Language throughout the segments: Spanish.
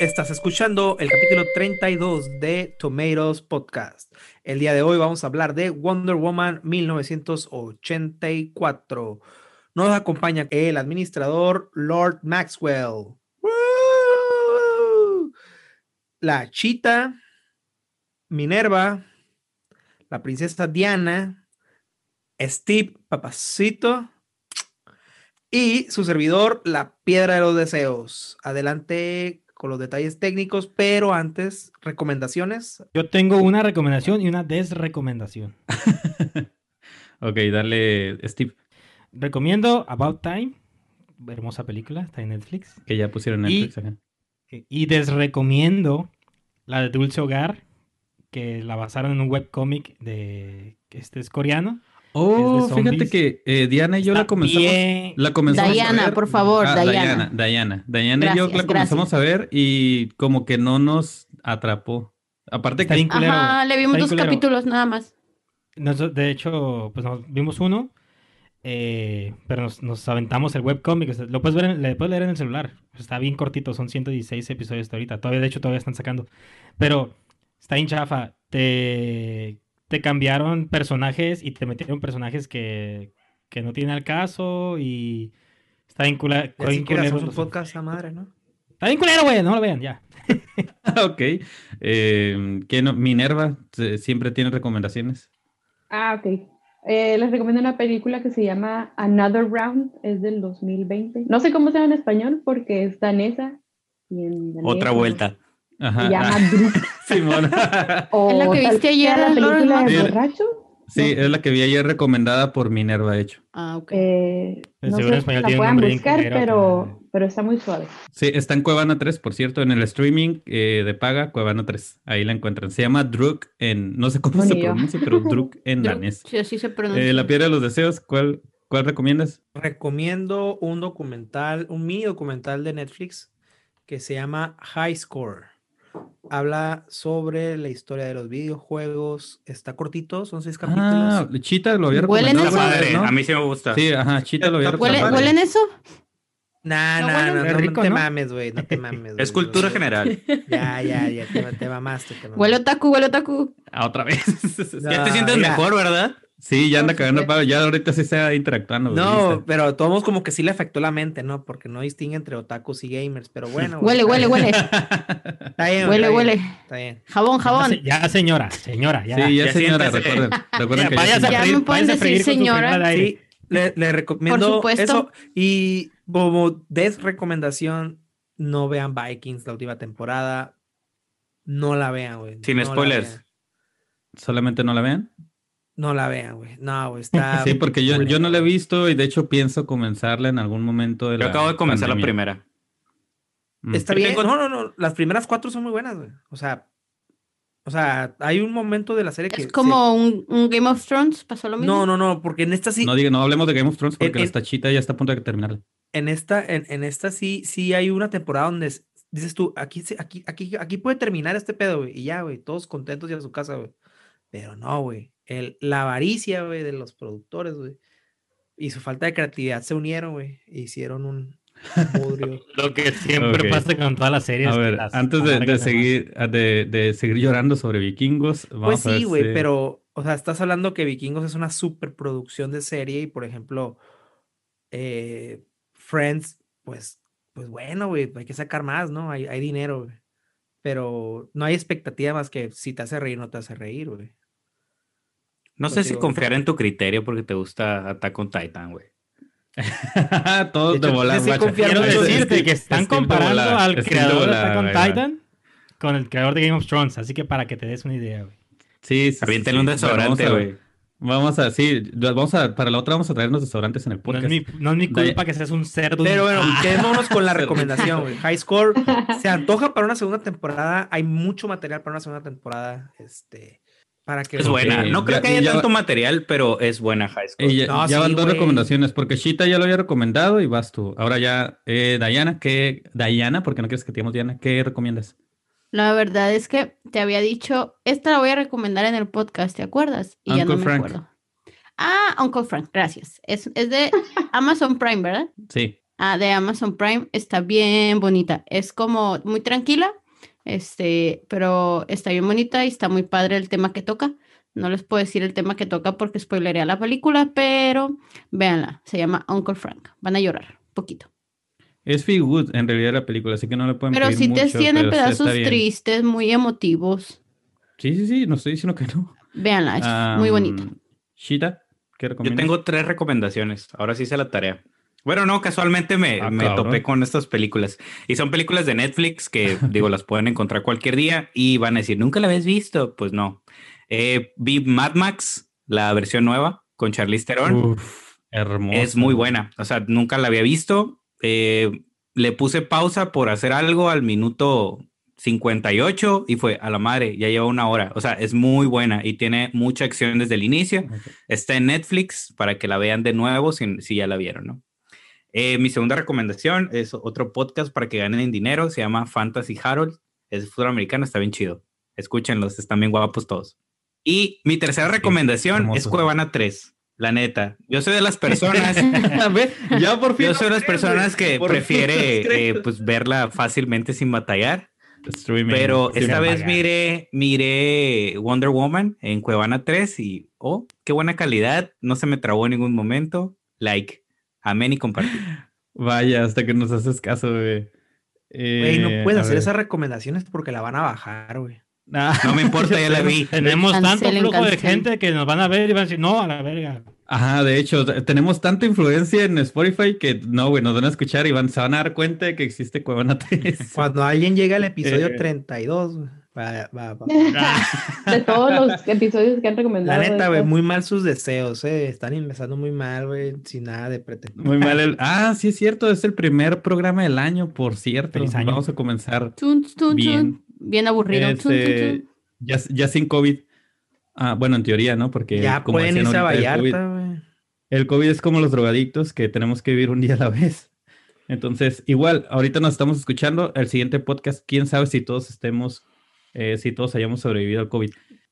Estás escuchando el capítulo 32 de Tomatoes Podcast. El día de hoy vamos a hablar de Wonder Woman 1984. Nos acompaña el administrador Lord Maxwell. La Chita, Minerva, la princesa Diana, Steve Papacito y su servidor, la Piedra de los Deseos. Adelante con los detalles técnicos, pero antes, recomendaciones. Yo tengo una recomendación y una desrecomendación. ok, dale, Steve. Recomiendo About Time, hermosa película, está en Netflix. Que ya pusieron en Netflix. Y, y desrecomiendo la de Dulce Hogar, que la basaron en un webcómic de que este es coreano. Oh, fíjate que eh, Diana y yo la comenzamos, la comenzamos Diana, a ver. por favor, Ah, Diana. Diana, Diana. y yo la comenzamos a ver y como que no nos atrapó. Aparte Está que. Ajá, le vimos dos capítulos nada más. Nos- de hecho, pues nos vimos uno, eh, pero nos, nos aventamos el sea, Lo puedes ver, en- le puedes leer en el celular. Está bien cortito, son 116 episodios hasta ahorita. Todavía, de hecho, todavía están sacando. Pero está bien chafa. Te, te cambiaron personajes y te metieron personajes que, que no tienen al caso y está bien si un podcast a madre, ¿no? Está bien culero, güey, no lo vean, ya. ok. Eh, ¿qué no? Minerva siempre tiene recomendaciones. Ah, ok. Eh, les recomiendo una película que se llama Another Round, es del 2020. No sé cómo se llama en español porque es danesa. y en danés, Otra vuelta. Ajá. Se llama ah. Simón. ¿Es la que viste ayer, la película de borracho. sí, es la que vi ayer recomendada por Minerva, de hecho. Ah, ok. Eh, no seguro sé si la puedan buscar, pero, pero- pero está muy suave. Sí, está en Cuevana 3, por cierto, en el streaming eh, de paga, Cuevana 3. Ahí la encuentran. Se llama Druk en, no sé cómo se pronuncia, pero Druk en danés. Sí, así se pronuncia. Eh, la piedra de los deseos, ¿cuál, cuál recomiendas? Recomiendo un documental, un mini documental de Netflix que se llama High Score. Habla sobre la historia de los videojuegos. Está cortito, son seis capítulos. Ah, Chita lo había ¿Huelen recomendado. eso? Madre, ¿no? a mí sí me gusta. Sí, ajá, Chita lo había ¿Huele- recomendado. ¿Huelen eso? Nah, ¿No nah, huelen? no, no, rico, te ¿no? mames, güey, no te mames. Es cultura general. Ya, ya, ya, te, te mamaste, te mamaste. Huele otaku, huele otaku. Ah, otra vez. Ya te No, sientes mira. mejor, ¿verdad? Sí, ya anda Por cagando palo. Ya ahorita sí está interactuando. No, ¿viste? pero todos como que sí le afectó la mente, ¿no? Porque no distingue entre otakus y gamers, pero bueno. güey, Huele, huele, huele. Está bien, Huele, está bien, huele. Está bien. Jabón, jabón. ya, señora, señora, ya. Sí, ya, Ya señora, siéntese. recuerden. recuerden Ya, que ya me pueden decir señora. Sí, le, le recomiendo supuesto. eso. Y como desrecomendación, no vean Vikings la última temporada. No la vean, güey. Sin no spoilers. vean. Solamente no la vean. No la vean, güey. No, güey. Está. Sí, porque yo, yo no la he visto y de hecho pienso comenzarla en algún momento de Yo la acabo de comenzar la primera. Mm. Está bien. tengo- No, no, no. Las primeras cuatro son muy buenas, güey. O sea. O sea, hay un momento de la serie que. Es se- como un, un Game of Thrones, pasó lo mismo. No, no, no, porque en esta sí. No, diga, no hablemos de Game of Thrones porque En- la tachita ya está a punto de terminarla. en esta, en, en esta sí, sí hay una temporada donde dices tú, aquí, se- aquí, aquí, aquí puede terminar este pedo, güey. Y ya, güey, todos contentos y a su casa, güey. Pero no, güey. El, la avaricia, güey, de los productores, güey. Y su falta de creatividad se unieron, güey. E hicieron un. Lo que siempre Ok. pasa con todas las series. A ver, las antes de, seguir ah, de, de seguir llorando sobre vikingos, vamos Pues a ver sí, güey, si- pero, o sea, estás hablando que Vikingos es una superproducción de serie y, por ejemplo, eh, Friends, pues, pues bueno, güey, hay que sacar más, ¿no? Hay, hay dinero, güey. Pero no hay expectativa más que si te hace reír, no te hace reír, güey. No sé si confiar en tu criterio porque te gusta Attack on Titan, güey. Todos De de hecho, volar, sí, sí guacha. confiar Quiero decirte que están de comparando al de creador de Attack on. Titan con el creador de Game of Thrones. Así que para que te des una idea, güey. Sí, sí, sí, Aviéntale un sí. Vamos desodorante, a- güey. Vamos a, sí, vamos a, para la otra vamos a traernos desodorantes en el No podcast. es, mi, no es mi culpa que seas un cerdo. Pero bueno, Ah, quedémonos con la recomendación, güey. High Score se antoja para una segunda temporada. Hay mucho material para una segunda temporada. Este, para que Es buena. No creo ya- que haya ya- tanto material, pero es buena High School. Ya, No, ya van sí, dos güey. recomendaciones, porque Shita ya lo había recomendado y vas tú. Ahora ya, eh, Dayana, ¿qué? Dayana, porque no quieres que te digamos Diana, ¿qué recomiendas? La verdad es que te había dicho, esta la voy a recomendar en el podcast, ¿te acuerdas? Y ya no Uncle me Frank. acuerdo. Ah, Uncle Frank, gracias. Es, es de Amazon Prime, ¿verdad? Sí. ah, de Amazon Prime está bien bonita. Es como muy tranquila, este, pero está bien bonita y está muy padre el tema que toca. No les puedo decir el tema que toca porque spoilería la película, pero véanla. Se llama Uncle Frank. Van a llorar un poquito. Es feel good en realidad la película, así que no le pueden Pero pedir sí te mucho, tiene pedazos tristes, muy emotivos. Sí, sí, sí, no estoy diciendo que no. Véanla, es muy bonita. Shita, ¿qué Yo recomiendas? tengo tres recomendaciones. Ahora sí hice la tarea. Bueno, no, casualmente me, Ah, me topé con estas películas. Y son películas de Netflix que, digo, las pueden encontrar cualquier día y van a decir, ¿nunca la habéis visto? Pues no. Eh, vi Mad Max, la versión nueva, con Charlize Theron. Uf, hermoso. Es muy buena. O sea, nunca la había visto. Eh, le puse pausa por hacer algo al minuto 58 y fue a la madre, ya lleva una hora. O sea, es muy buena y tiene mucha acción desde el inicio. Está en Netflix para que la vean de nuevo si, si ya la vieron, ¿no? Eh, mi segunda recomendación es otro podcast para que ganen dinero. Se llama Fantasy Harold. Es de fútbol americano, está bien chido. Escúchenlos, están bien guapos todos. Y mi tercera recomendación es. Cuevana 3. La neta, yo soy de las personas ya por fin. yo soy de las personas que prefiere eh, pues verla fácilmente sin batallar. Streaming, Pero esta vez pagar. miré, miré Wonder Woman en Cuevana 3 y oh, qué buena calidad. No se me trabó en ningún momento. Like, amén y compartir. Vaya, hasta que nos haces caso, güey. Güey, no Eh, puedes a hacer ver. esas recomendaciones porque la van a bajar, güey. Ah, No me importa, ya la vi. Tenemos tanto flujo de gente que nos van a ver y van a decir, no, a la verga. Ajá, de hecho, tenemos tanta influencia en Spotify que no, güey, nos van a escuchar y van, se van a dar cuenta de que existe Cuevana 3. Cuando alguien llega al episodio Eh. 32, güey, va, va, va. De todos los episodios que han La recomendado. neta, güey, muy mal sus deseos, eh. Están empezando muy mal, güey, sin nada de pretexto. Muy mal el... Ah, sí es cierto, es el primer programa del año, por cierto. Feliz año. Vamos a comenzar Tun, tun, tun. Bien. Bien, aburrido. Tun, tun, este, tun. ya, ya sin COVID. Ah, bueno, en teoría, ¿no? Porque Ya como pueden irse a Vallarta, güey. El COVID es como los drogadictos que tenemos que vivir un día a la vez. Entonces, igual, ahorita nos estamos escuchando. El siguiente podcast, quién sabe si todos estemos, eh, si todos hayamos sobrevivido al COVID.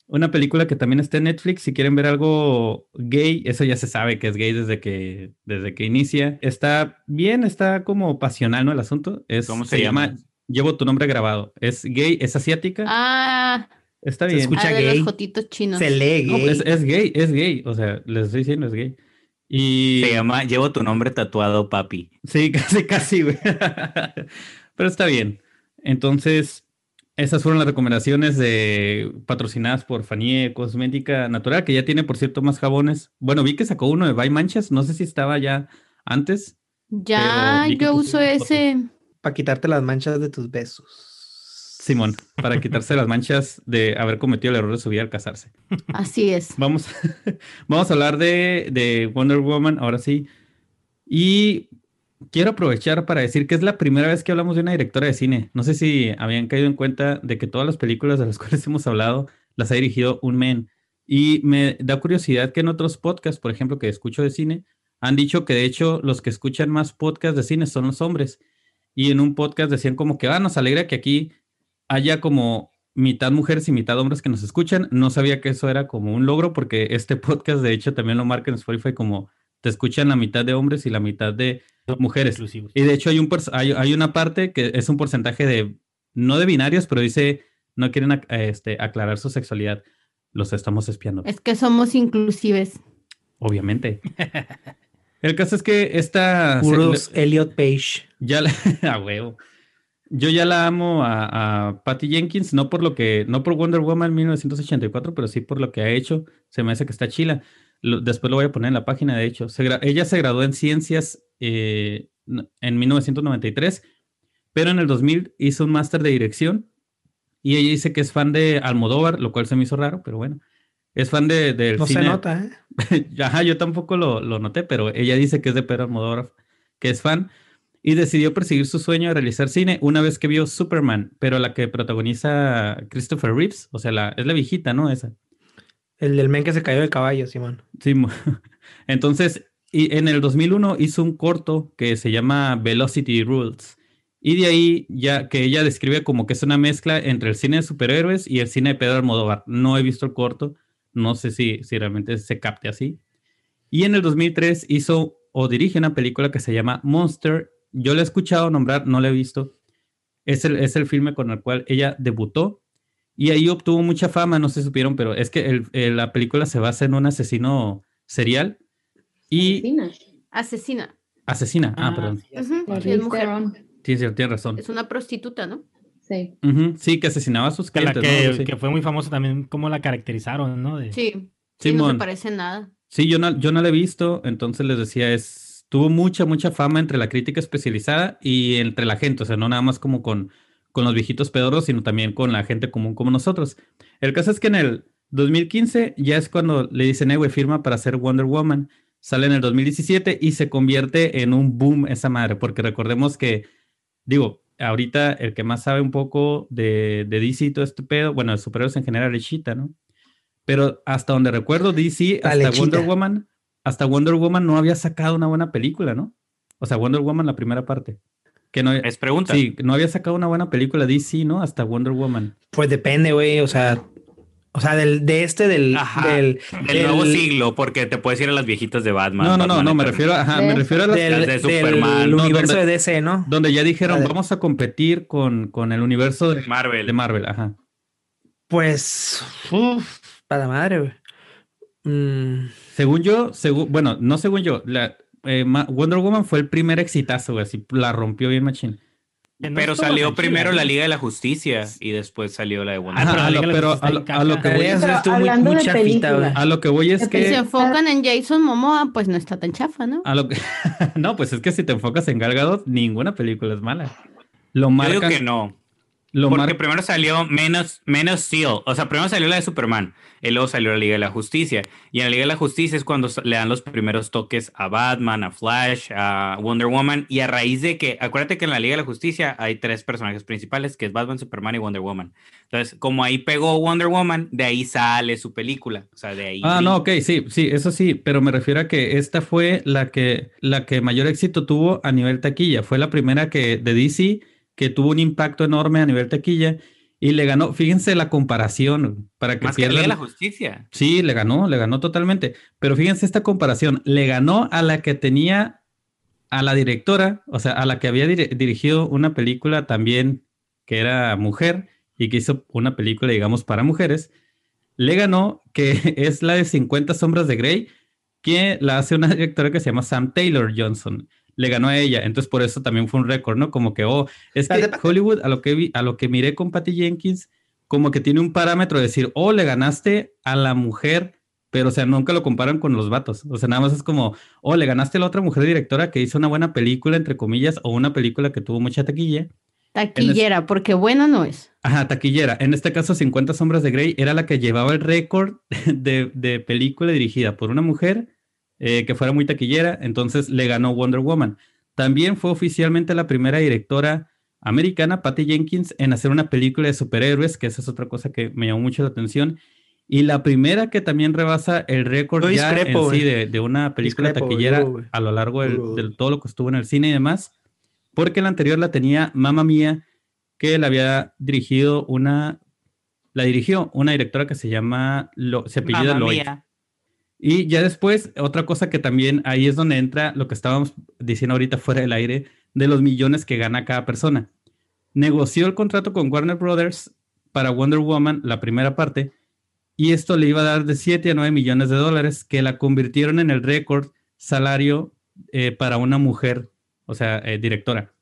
Una película que también está en Netflix, si quieren ver algo gay, eso ya se sabe que es gay desde que, desde que inicia. Está bien, está como pasional, ¿no? El asunto. Es, ¿Cómo se llama? Llevo tu nombre grabado. Es gay, es asiática. Ah, está se bien. escucha ah, de gay. los jotitos chinos. Se lee No, gay. es, es gay, es gay. O sea, les estoy diciendo, es gay. Y... Se llama Llevo tu nombre tatuado, papi. Sí, casi, casi, güey. Pero está bien. Entonces, esas fueron las recomendaciones de patrocinadas por Fanie Cosmética Natural, que ya tiene, por cierto, más jabones. Bueno, vi que sacó uno de By Manchas. No sé si estaba ya antes. Ya, yo uso ese. Para quitarte las manchas de tus besos. Simón, para quitarse las manchas de haber cometido el error de subir al casarse. Así es. Vamos, vamos a hablar de, de Wonder Woman, ahora sí. Y quiero aprovechar para decir que es la primera vez que hablamos de una directora de cine. No sé si habían caído en cuenta de que todas las películas de las cuales hemos hablado las ha dirigido un men. Y me da curiosidad que en otros podcasts, por ejemplo, que escucho de cine, han dicho que de hecho los que escuchan más podcasts de cine son los hombres. Y en un podcast decían como que, ah, nos alegra que aquí haya como mitad mujeres y mitad hombres que nos escuchan. No sabía que eso era como un logro porque este podcast de hecho también lo marca en Spotify como te escuchan la mitad de hombres y la mitad de mujeres. Exclusivos. Y de hecho hay, un hay, hay una parte que es un porcentaje de, no de binarios, pero dice, no quieren ac- este, aclarar su sexualidad. Los estamos espiando. Es que somos inclusives. Obviamente. El caso es que esta... Puros Elliot Page. ya la, a huevo. Yo ya la amo a, a Patty Jenkins, no por lo que, no por Wonder Woman 1984, pero sí por lo que ha hecho. Se me hace que está chila. Lo- después lo voy a poner en la página, de hecho. Se ella se graduó en ciencias eh, en 1993, pero en el 2000 hizo un máster de dirección y ella dice que es fan de Almodóvar, lo cual se me hizo raro, pero bueno. Es fan de, del No cine. se nota, ¿eh? Ajá, yo tampoco lo, lo noté, pero ella dice que es de Pedro Almodóvar, que es fan, y decidió perseguir su sueño de realizar cine una vez que vio Superman, pero la que protagoniza Christopher Reeves, o sea, la, es la viejita, ¿no? Esa. El del men que se cayó del caballo, Simón. Sí, entonces, y en el 2001 hizo un corto que se llama Velocity Rules. Y de ahí ya que ella describe como que es una mezcla entre el cine de superhéroes y el cine de Pedro Almodóvar. No he visto el corto, no sé si, si realmente se capte así. Y en el 2003 hizo o dirige una película que se llama Monster yo le he escuchado nombrar, no lo he visto. Es el, es el filme con el cual ella debutó y ahí obtuvo mucha fama, no sé si supieron, pero es que el- el- la película se basa en un asesino serial y Asesina. Asesina. asesina. Ah, Ah, perdón. sí, Ujú, cuál. sí, es mujer. Theron. Tienes, tienes razón. Es una prostituta, ¿no? Sí. Ujú, Sí, que asesinaba a sus Que, la clientes. que, ¿no? Sí. que fue muy famosa también, cómo la caracterizaron, ¿no? De- Sí. Sí, no se parece nada. Sí, yo no, yo no la he visto, entonces les decía, es, tuvo mucha, mucha fama entre la crítica especializada y entre la gente, o sea, no nada más como con, con los viejitos pedorros, sino también con la gente común como nosotros. El caso es que en el 2015 ya es cuando le dicen, eh, güey, firma para hacer Wonder Woman. Sale en el 2017 y se convierte en un boom esa madre, porque recordemos que, digo, ahorita el que más sabe un poco de, de DC y todo este pedo, bueno, de superhéroes en general es Cheetah, ¿no? Pero hasta donde recuerdo, DC, Dale, hasta Wonder Cheetah. Woman, hasta Wonder Woman no había sacado una buena película, ¿no? O sea, Wonder Woman, la primera parte. Que no, Es pregunta. sí, no había sacado una buena película DC, ¿no? Hasta Wonder Woman. Pues depende, güey. O sea, o sea, del, de este, del, Ajá, del, Del nuevo siglo, porque te puedes ir a las viejitas de Batman. no, no, no, Batman no, me refiero, ajá, me refiero a las del, Las de del Superman, ¿no? universo Donde- de DC, ¿no? donde ya dijeron, vamos a competir con, con el universo de, Marvel. de Marvel, ajá. Pues, para madre, güey. Mm, Según yo, según, bueno, no según yo, la, eh, Wonder Woman fue el primer exitazo, güey, así la rompió bien machín. que no Pero salió primero ¿no? la Liga de la Justicia y después salió la de Wonder Ah, Ajá, pero la a lo- a que voy, muy, chafita, a lo que es Yo Si se que, enfocan en Jason Momoa, pues no está tan chafa, ¿no? a lo que, no, pues es que si te enfocas en Gal Gadot, ninguna película es mala. Lo Yo digo marcan, que no. Lo Porque mar- primero salió menos, menos Steel. O sea, primero salió la de Superman. Y luego salió la Liga de la Justicia. Y en la Liga de la Justicia es cuando le dan los primeros toques a Batman, a Flash, a Wonder Woman. Y a raíz de que, acuérdate que en la Liga de la Justicia hay tres personajes principales, que es Batman, Superman y Wonder Woman. Entonces, como ahí pegó Wonder Woman, de ahí sale su película. O sea, de ahí. Ah, no, ok, sí, sí, eso sí, pero me refiero a que esta fue la que, la que mayor éxito tuvo a nivel taquilla. Fue la primera que de DC que tuvo un impacto enorme a nivel taquilla y le ganó, fíjense la comparación para que Más que la Justicia. Sí, le ganó, le ganó totalmente. Pero fíjense esta comparación, le ganó a la que tenía a la directora, o sea, a la que había dir- dirigido una película también que era mujer y que hizo una película, digamos, para mujeres. Le ganó, que es la de 50 sombras de Grey, que la hace una directora que se llama Sam Taylor Johnson. Le ganó a ella, entonces por eso también fue un récord, ¿no? Como que, oh, es que. Hollywood, a lo que vi, a lo que miré con Patty Jenkins, como que tiene un parámetro de decir, oh, le ganaste a la mujer, pero o sea, nunca lo comparan con los vatos. O sea, nada más es como, oh, le ganaste a la otra mujer directora que hizo una buena película, entre comillas, o una película que tuvo mucha taquilla. Taquillera, porque buena no es. Ajá, taquillera. En este caso, 50 Sombras de Grey era la que llevaba el récord de, de película dirigida por una mujer eh, que fuera muy taquillera, entonces le ganó Wonder Woman. También fue oficialmente la primera directora americana, Patty Jenkins, en hacer una película de superhéroes, que esa es otra cosa que me llamó mucho la atención. Y la primera que también rebasa el récord ya discrepo, en sí de, de una película Discrepo, taquillera a lo largo de todo lo que estuvo en el cine y demás, porque la anterior la tenía Mamma Mía, que la había dirigido una, la dirigió una directora que se llama, Lo- se apellida Mamma Lloyd. mía. Y ya después, otra cosa que también ahí es donde entra lo que estábamos diciendo ahorita fuera del aire, de los millones que gana cada persona. Negoció el contrato con Warner Brothers para Wonder Woman, la primera parte, y esto le iba a dar de 7 a 9 millones de dólares, que la convirtieron en el récord salario eh, para una mujer, o sea, eh, directora.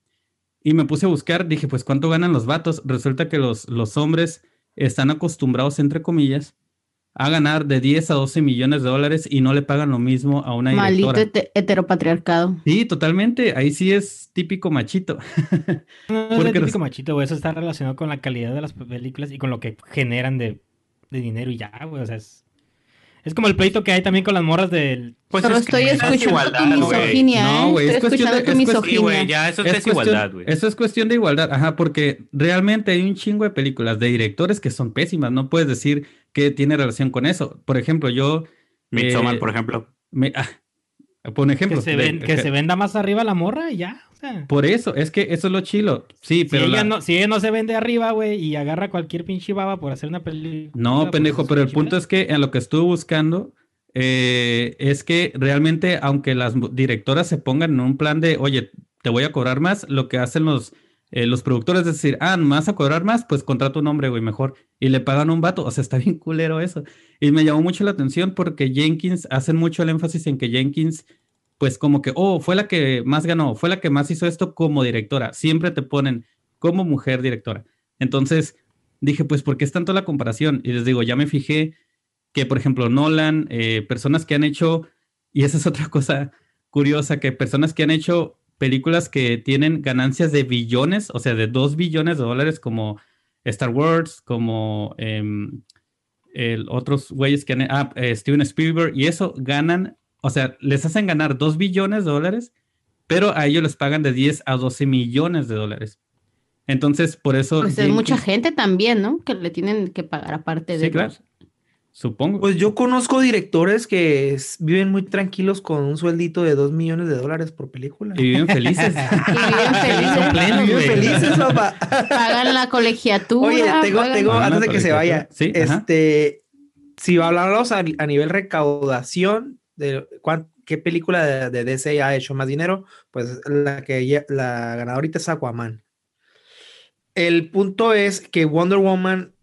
Y me puse a buscar, dije, pues, ¿cuánto ganan los vatos? Resulta que los, los hombres están acostumbrados, entre comillas, a ganar de 10 a 12 millones de dólares y no le pagan lo mismo a una Maldito directora. hete- heteropatriarcado. Sí, totalmente. Ahí sí es típico machito. No es típico los- machito, güey. Eso está relacionado con la calidad de las películas y con lo que generan de, de dinero y ya, güey. O sea, es, es como el pleito que hay también con las morras del... Pues es que estoy es escuchando tu misoginia, No, ¿eh? güey, es cuestión de- es misoginia. güey, ya eso es, Es desigualdad, güey. Eso es cuestión de igualdad, ajá, porque realmente hay un chingo de películas de directores que son pésimas. No puedes decir que tiene relación con eso. Por ejemplo, yo. Midsommar, eh, por ejemplo. me- ah, por un ejemplo. Que se, de- ven, que se venda más arriba la morra y ya. O sea, Por eso, es que eso es lo chilo. Sí, si, pero. ella la- no, si ella no se vende arriba, güey, y agarra cualquier pinche baba por hacer una película. No, pendejo, pero el punto es que en lo que estuve buscando eh, es que realmente, aunque las directoras se pongan en un plan de, oye, te voy a cobrar más, lo que hacen los, eh, los productores es decir, ah, ¿me vas a cobrar más? Pues contrata un hombre, güey, mejor. Y le pagan un vato. O sea, está bien culero eso. Y me llamó mucho la atención porque Jenkins, hacen mucho el énfasis en que Jenkins, pues como que, oh, fue la que más ganó, fue la que más hizo esto como directora. Siempre te ponen como mujer directora. Entonces dije, pues, ¿por qué es tanto la comparación? Y les digo, ya me fijé que, por ejemplo, Nolan, eh, personas que han hecho, y esa es otra cosa curiosa, que personas que han hecho películas que tienen ganancias de billones, o sea, de dos billones de dólares, como Star Wars, como em, el, otros güeyes que han, ah, eh, Steven Spielberg, y eso ganan, o sea, les hacen ganar dos billones de dólares, pero a ellos les pagan de 10 a 12 millones de dólares. Entonces, por eso... Pues es mucha gente también, ¿no? Que le tienen que pagar aparte de... Sí, claro. Supongo. Pues yo conozco directores que es- viven muy tranquilos con un sueldito de 2 millones de dólares por película. Y viven felices. Y viven felices. Pleno, Viven güey. felices, papá. Pagan la colegiatura. Oye, tengo, tengo, Ah, antes de que se vaya. Sí, este, si hablamos a, a nivel recaudación de cuán- qué película de, de DC ha hecho más dinero, pues la que la ganadora ahorita es Aquaman. El punto es que Wonder Woman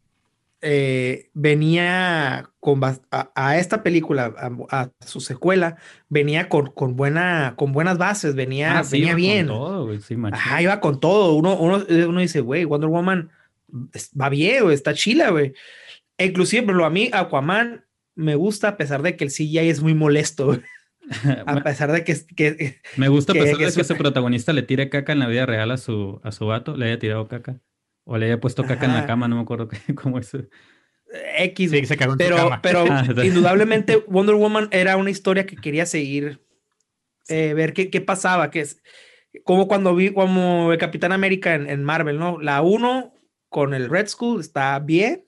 eh, venía con a, a esta película, a, a su secuela, venía con, con buena, con buenas bases, venía, Ah, sí, venía con bien. todo, güey, sí. Ajá, iba con todo. Uno, uno, uno dice, güey, Wonder Woman va bien, güey, está chila, güey. E inclusive, pero a mí Aquaman me gusta a pesar de que el CGI es muy molesto, güey. a pesar de que, que Me gusta a pesar que de que su protagonista le tire caca en la vida real a su, a su vato, le haya tirado caca. O le haya puesto caca en la Ajá. cama, no me acuerdo qué- cómo es. X, Sí, se cagó en pero, cama. pero Ah, indudablemente Wonder Woman era una historia que quería seguir, eh, ver qué, qué pasaba, que es como cuando vi como el Capitán América en, en Marvel, ¿no? La 1 con el Red Skull está bien,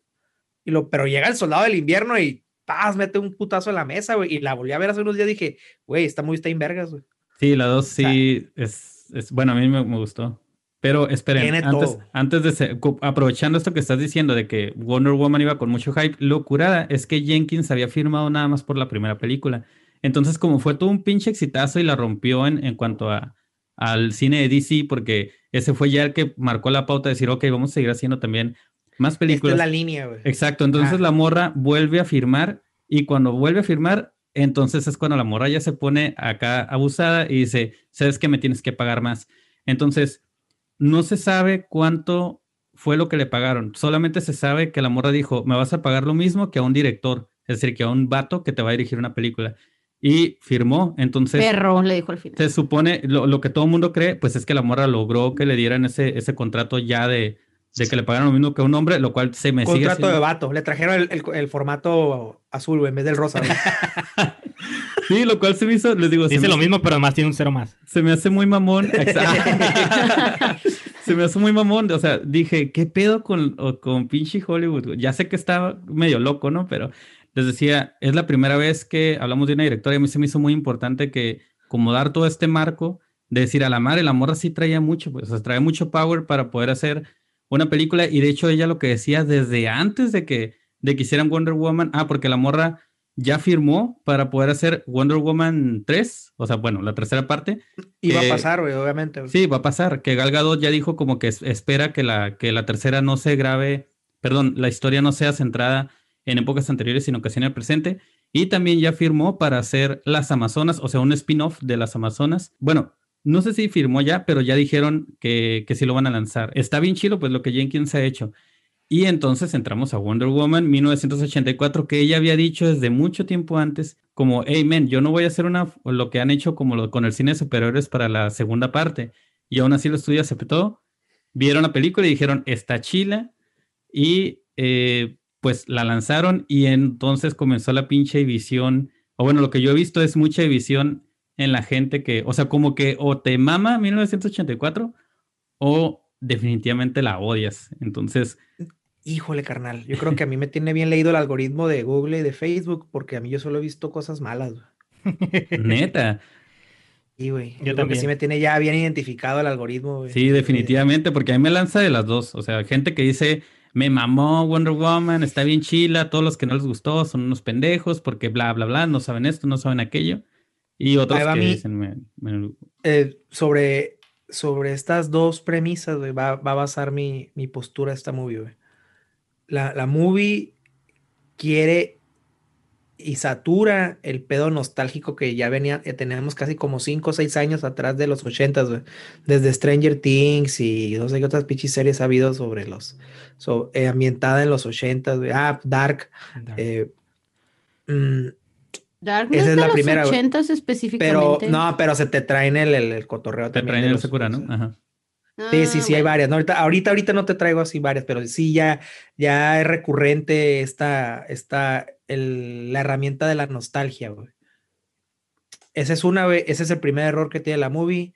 y lo, pero llega el Soldado del Invierno y paz, mete un putazo en la mesa, güey, y la volví a ver hace unos días, dije, güey, está muy está en vergas, güey. Sí, la dos sí es, es- bueno, a mí me, me gustó. Pero esperen, Tiene antes, todo. antes de aprovechando esto que estás diciendo de que Wonder Woman iba con mucho hype, lo curada es que Jenkins había firmado nada más por la primera película. Entonces, como fue todo un pinche exitazo y la rompió en, en cuanto a, al cine de DC, porque ese fue ya el que marcó la pauta de decir, ok, vamos a seguir haciendo también más Esta películas. es la línea, güey. Exacto, entonces Ah. la morra vuelve a firmar y cuando vuelve a firmar, entonces es cuando la morra ya se pone acá abusada y dice, sabes que me tienes que pagar más. Entonces, no se sabe cuánto fue lo que le pagaron, solamente se sabe que la morra dijo, me vas a pagar lo mismo que a un director, es decir, que a un vato que te va a dirigir una película. Y firmó, entonces... Perro, le dijo al final. Se supone, lo, lo que todo el mundo cree, pues es que la morra logró que le dieran ese, ese contrato ya de, de que le pagaran lo mismo que a un hombre, lo cual se me sigue Contrato de vato. Le trajeron el, el- el formato azul, en vez del rosa. Sí, lo cual se me hizo, les digo, Dice me, lo mismo, pero además tiene un cero más. se me hace muy mamón. Se me hace muy mamón. O sea, dije, ¿qué pedo con, con pinche Hollywood? Ya sé que estaba medio loco, ¿no? Pero les decía, es la primera vez que hablamos de una directora y a mí se me hizo muy importante que como dar todo este marco de decir a la madre, la morra sí traía mucho, pues, o sea, trae mucho power para poder hacer una película y de hecho ella lo que decía desde antes de que, de que hicieran Wonder Woman, ah, porque la morra ya firmó para poder hacer Wonder Woman 3, o sea, bueno, la tercera parte. Iba a Eh, pasar, güey, obviamente. Sí, va a pasar, que Gal Gadot ya dijo como que es- espera que la, que la tercera no se grabe, perdón, la historia no sea centrada en épocas anteriores, sino que sea en el presente. Y también ya firmó para hacer Las Amazonas, o sea, un spin-off de Las Amazonas. Bueno, no sé si firmó ya, pero ya dijeron que, que sí lo van a lanzar. Está bien chido, pues lo que Jenkins ha hecho. Y entonces entramos a Wonder Woman 1984, que ella había dicho desde mucho tiempo antes, como, hey, men, yo no voy a hacer una, lo que han hecho como lo, con el cine de superhéroes para la segunda parte. Y aún así el estudio aceptó, vieron la película y dijeron, está chila. Y eh, pues la lanzaron y entonces comenzó la pinche división. O bueno, lo que yo he visto es mucha división en la gente que, o sea, como que o te mama 1984 o definitivamente la odias. Entonces, Híjole, carnal. Yo creo que a mí me tiene bien leído el algoritmo de Google y de Facebook, porque a mí yo solo he visto cosas malas. neta, Sí, güey. Yo Yo creo que también. sí me tiene ya bien identificado el algoritmo, güey. sí, definitivamente, porque a mí me lanza de las dos. O sea, gente que dice, me mamó Wonder Woman, está bien chila, todos los que no les gustó son unos pendejos porque bla, bla, bla, no saben esto, no saben aquello. Y otros que dicen, me- me- Eh, sobre, sobre estas dos premisas, güey, va, va a basar mi, mi postura de esta movie, güey. La, la movie quiere y satura el pedo nostálgico que ya venía, eh, teníamos casi como 5 o 6 años atrás de los 80, güey. Desde Stranger Things y no sé qué otras pinches series ha habido sobre los, so- eh, ambientada en los 80, güey. Ah, Dark. Dark. eh, mm, Dark no Esa es de la los primera, güey. 80 pero, no, pero se te traen el, el, el cotorreo Te también traen el Sakura, ¿no? Ajá. Sí, sí, Ah, sí, hay varias. ¿no? Ahorita, ahorita, ahorita no te traigo así varias, pero sí ya, ya es recurrente esta, esta, el- la herramienta de la nostalgia, güey. Esa es una, güey, ese es el primer error que tiene la movie.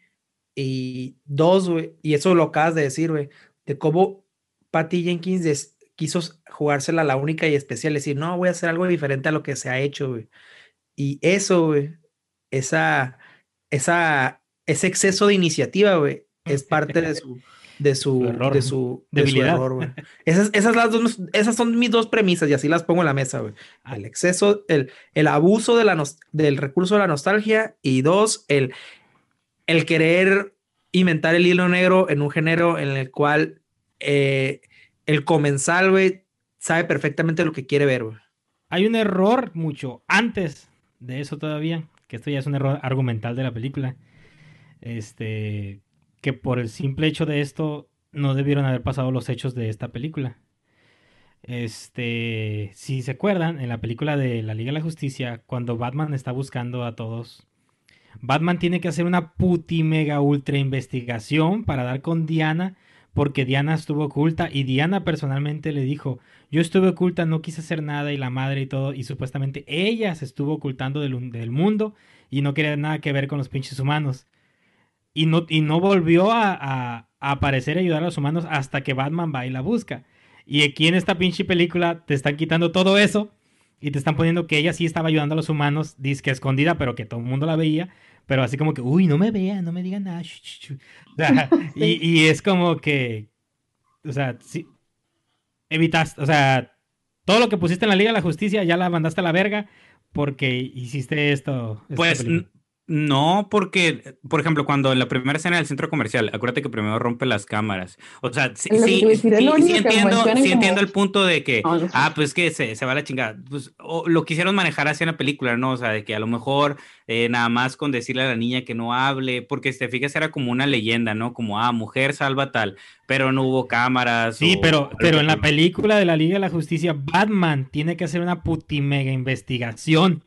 Y dos, güey, y eso lo acabas de decir, güey, de cómo Patty Jenkins des- quiso jugársela la única y especial, decir, no, voy a hacer algo diferente a lo que se ha hecho, güey. Y eso, güey, esa, esa, ese exceso de iniciativa, güey, es parte de su, de su, error, de su, de su error, güey. Esas, esas, las dos, esas son mis dos premisas y así las pongo en la mesa, güey. Ah. El exceso, el, el abuso de la del recurso de la nostalgia y dos, el, el querer inventar el hilo negro en un género en el cual eh, el comensal, güey, sabe perfectamente lo que quiere ver, güey. Hay un error mucho antes de eso todavía, que esto ya es un error argumental de la película. Este, que por el simple hecho de esto no debieron haber pasado los hechos de esta película. Este, si se acuerdan, en la película de la Liga de la Justicia, cuando Batman está buscando a todos, Batman tiene que hacer una puti mega ultra investigación para dar con Diana, porque Diana estuvo oculta y Diana personalmente le dijo, yo estuve oculta, no quise hacer nada y la madre y todo, y supuestamente ella se estuvo ocultando del, un- del mundo y no quería nada que ver con los pinches humanos. Y no, y no volvió a, a- a aparecer y ayudar a los humanos hasta que Batman va y la busca. Y aquí en esta pinche película te están quitando todo eso y te están poniendo que ella sí estaba ayudando a los humanos, disque escondida, pero que todo el mundo la veía. Pero así como que, uy, no me vean, no me digan nada. shu, shu, shu". O sea, y, y es como que, o sea, sí, evitaste, o sea, todo lo que pusiste en la Liga de la Justicia ya la mandaste a la verga porque hiciste esto. Pues no, porque, por ejemplo, cuando en la primera escena del centro comercial, acuérdate que primero rompe las cámaras. O sea, sí, sí, sí- sí entiendo, el punto de que, No, no sé. ah, pues que se, se va a la chingada. Pues, o lo quisieron manejar así en la película, ¿no? O sea, de que a lo mejor eh, nada más con decirle a la niña que no hable, porque si te fijas era como una leyenda, ¿no? Como, ah, mujer salva tal, pero no hubo cámaras. Sí, o pero, pero en la película de la Liga de la Justicia, Batman tiene que hacer una puti mega investigación.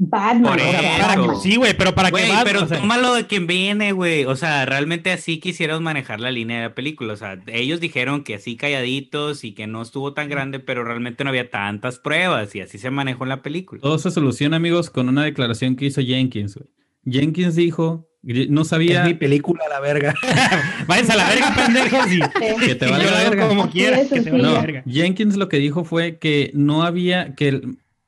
Batman. Por eso. Batman. sí, güey, pero para Güey, que Batman, pero o sea, tómalo de quien viene, güey. O sea, realmente así quisieron manejar la línea de la película. O sea, ellos dijeron que así calladitos y que no estuvo tan grande, pero realmente no había tantas pruebas y así se manejó en la película. Todo se soluciona, amigos, con una declaración que hizo Jenkins. güey. Jenkins dijo, no Es sabía mi película, la verga. váyanse a la verga, pendejos, que te yo la verga. como Así quiera, de que te valga No, la verga. Jenkins lo que dijo fue que no había, que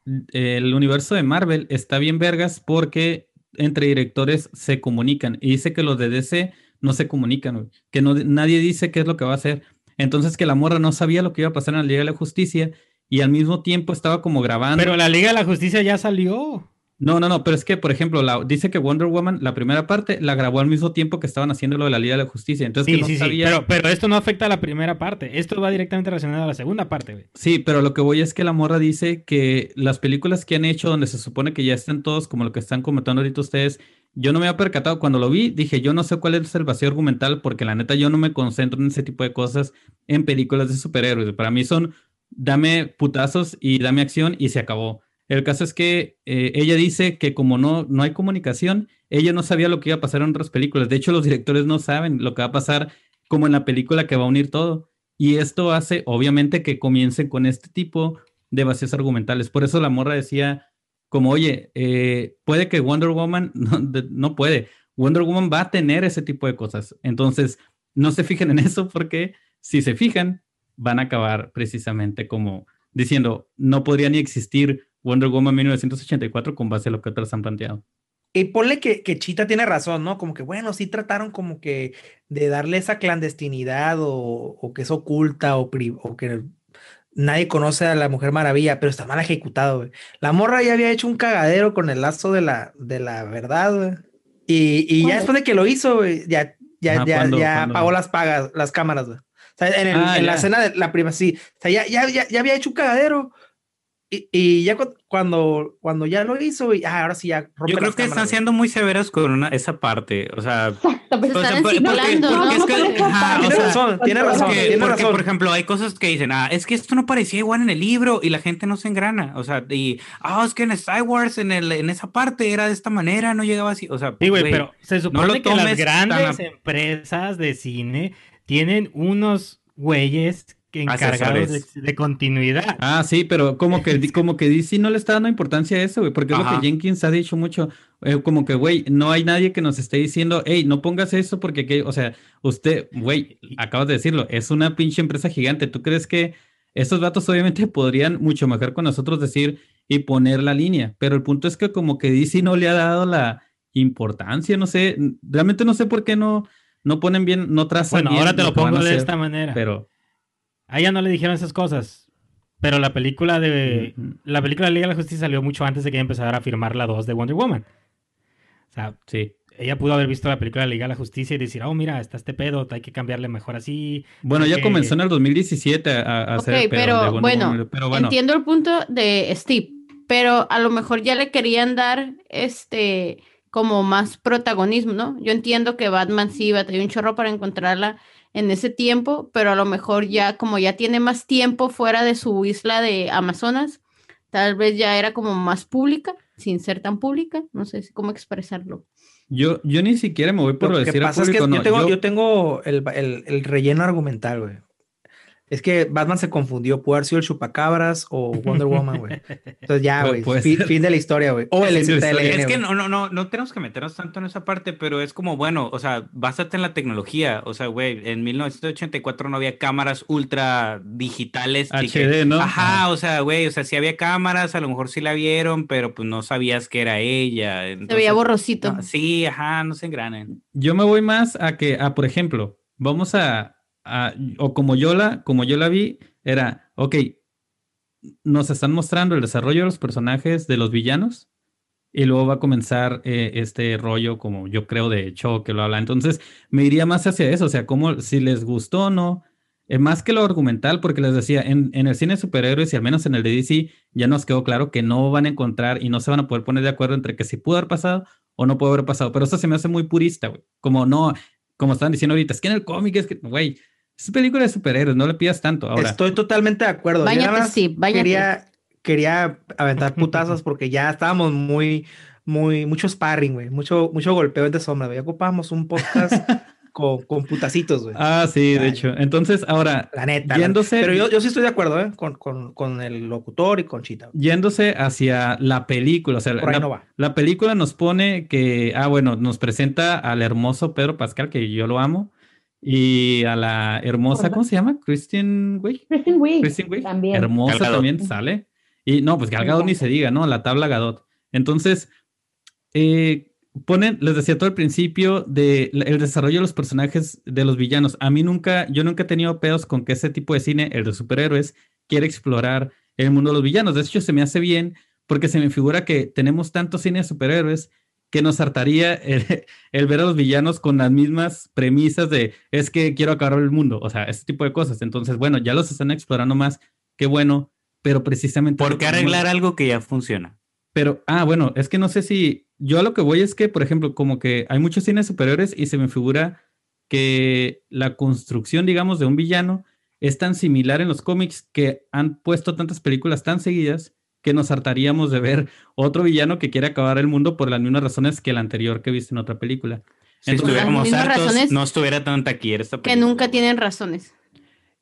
el, universo de Marvel está bien vergas porque entre directores se comunican. Y dice que los de DC no se comunican, que no, nadie dice qué es lo que va a hacer. Entonces que la morra no sabía lo que iba a pasar en la Liga de la Justicia y al mismo tiempo estaba como grabando. Pero la Liga de la Justicia ya salió. No, no, no, pero es que, por ejemplo, la, dice que Wonder Woman, la primera parte, la grabó al mismo tiempo que estaban haciendo lo de la Liga de la Justicia. Entonces, Sí, que no sí, sí. sabía... Pero, pero esto no afecta a la primera parte. Esto va directamente relacionado a la segunda parte, güey. Sí, pero lo que voy es que la morra dice que las películas que han hecho donde se supone que ya están todos como lo que están comentando ahorita ustedes, yo no me había percatado cuando lo vi, dije, yo no sé cuál es el vacío argumental porque la neta yo no me concentro en ese tipo de cosas en películas de superhéroes. Para mí son, dame putazos y dame acción y se acabó. El caso es que eh, ella dice que como no, no hay comunicación, ella no sabía lo que iba a pasar en otras películas. De hecho, los directores no saben lo que va a pasar como en la película que va a unir todo. Y esto hace, obviamente, que comiencen con este tipo de vacíos argumentales. Por eso la morra decía, como, oye, eh, puede que Wonder Woman, no, de- no puede, Wonder Woman va a tener ese tipo de cosas. Entonces, no se fijen en eso porque si se fijan, van a acabar precisamente como diciendo, no podría ni existir Wonder Woman 1984 con base a lo que otros han planteado. Y ponle que, que Chita tiene razón, ¿no? Como que, bueno, sí trataron como que de darle esa clandestinidad o, o que es oculta o, pri- o que nadie conoce a la Mujer Maravilla, pero está mal ejecutado, güey. La morra ya había hecho un cagadero con el lazo de la, de la verdad, güey. Y, y ya después de que lo hizo, güey, ya ya, Ajá, ya, ¿cuándo- ya cuándo? apagó las pagas, las cámaras, güey. O sea, en, el- Ah, en la escena de la prima, sí. O sea, ya, ya, ya, ya había hecho un cagadero. Y, y ya cu- cuando, cuando ya lo hizo, güey, ah, ahora sí ya rompe Yo creo que están siendo muy severos con una, esa parte. O sea, Exacto, pues, O sea, están por- porque- ensimulando, porque ¿no? es que- No, no, ajá, no, o Tiene sea, razón, tiene razón, porque, tiene porque, razón. por ejemplo, hay cosas que dicen, ah, es que esto no parecía igual en el libro y la gente no se engrana. O sea, y, ah, es que en Star Wars, en, el, en esa parte era de esta manera, no llegaba así. O sea, Sí, güey, güey, pero se supone lo que las tan grandes a- empresas de cine tienen unos güeyes que encargados de, continuidad. Ah, sí, pero como que, como que DC no le está dando importancia a eso, güey, porque es lo que Jenkins ha dicho mucho, eh, como que, güey, no hay nadie que nos esté diciendo, hey, no pongas eso porque, que, o sea, usted, güey, acabas de decirlo, es una pinche empresa gigante, ¿tú crees que estos vatos obviamente podrían mucho mejor con nosotros decir y poner la línea? Pero el punto es que como que DC no le ha dado la importancia, no sé, realmente no sé por qué no, no ponen bien, no trazan Bueno, bien ahora te lo pongo de hacer, esta manera. Pero... A ella no le dijeron esas cosas. Pero la película de. La película de Liga de la Justicia salió mucho antes de que ella empezara a firmar la 2 de Wonder Woman. O sea, Sí. ella pudo haber visto la película de Liga de la Justicia y decir, oh, mira, está este pedo, hay que cambiarle mejor así. Bueno, ya Ok. comenzó en el 2017 a, a hacer el pedo pero de Wonder bueno, Woman, pero bueno, Entiendo el punto de Steve, pero a lo mejor ya le querían dar este como más protagonismo, ¿no? Yo entiendo que Batman sí batalló un chorro para encontrarla en ese tiempo, pero a lo mejor ya como ya tiene más tiempo fuera de su isla de Amazonas, tal vez ya era como más pública, sin ser tan pública, no sé si- cómo expresarlo. yo, yo ni siquiera me voy por Lo que decir al pasa es que yo tengo, yo- yo tengo el, el- el relleno argumental, güey. Es que Batman se confundió, puede haber sido el chupacabras o Wonder Woman, güey. Entonces ya, Puede- güey, fin, de la historia, güey. O el. TLN, Es que no, no, no, no tenemos que meternos tanto en esa parte, pero es como, bueno, o sea, básate en la tecnología. O sea, güey, en 1984 no había cámaras ultra digitales. HD, ¿no? Ajá, o sea, güey, o sea, sí había cámaras, a lo mejor sí la vieron, pero pues no sabías que era ella. Se veía entonces- borrosito. no, sí, ajá, no se engranen. yo me voy más a que, a, por ejemplo, vamos a, a- o como yo la, como yo la vi, era, ok, nos están mostrando el desarrollo de los personajes de los villanos y luego va a comenzar eh, este rollo como yo creo de hecho que lo habla. Entonces me iría más hacia eso, o sea, como si les gustó o no, eh, más que lo argumental, porque les decía, en, en el cine de superhéroes y al menos en el de DC ya nos quedó claro que no van a encontrar y no se van a poder poner de acuerdo entre que si pudo haber pasado o no pudo haber pasado, pero eso se me hace muy purista, como no, como estaban diciendo ahorita, es que en el cómic es que, güey, es película de superhéroes, no le pidas tanto. Ahora, Estoy totalmente de acuerdo. Báñate, nada más Steve, báñate. Quería, quería aventar putazos porque ya estábamos muy, muy, mucho sparring, güey. Mucho, mucho golpeo de sombra, güey. Ya ocupábamos un podcast con, con putacitos, güey. ah, sí, de hecho. Entonces, ahora, La neta. la- yéndose, Pero yo, yo sí estoy de acuerdo, ¿eh? Con, con, con el locutor y con Chita. yéndose hacia la película, o sea, Por ahí la, no va. la película nos pone que, ah, bueno, nos presenta al hermoso Pedro Pascal, que yo lo amo, y a la hermosa. ¿cómo se llama? Christian Wiig. Kristen Wiig Kristen Wiig, también. hermosa también sale. Y no, pues Gal Me Gadot ni se diga, ¿no? La tabla Gadot. Entonces, eh, ponen, les decía todo al principio, de el desarrollo de los personajes de los villanos. A mí nunca, yo nunca he tenido pedos con que ese tipo de cine, el de superhéroes, quiere explorar el mundo de los villanos. De hecho, se me hace bien porque se me figura que tenemos tantos cine de superhéroes que nos hartaría el, el ver a los villanos con las mismas premisas de es que quiero acabar el mundo, o sea, ese tipo de cosas. Entonces, bueno, ya los están explorando más, qué bueno, pero precisamente... ¿Por qué arreglar algo que ya funciona? Pero, ah, bueno, es que no sé si. Yo a lo que voy es que, por ejemplo, como que hay muchos cines superiores y se me figura que la construcción, digamos, de un villano es tan similar en los cómics que han puesto tantas películas tan seguidas que nos hartaríamos de ver otro villano que quiere acabar el mundo por las mismas razones que el anterior que viste en otra película. Si Entonces- estuviéramos hartos, razones no estuviera tan taquillera esta Que película. nunca tienen razones.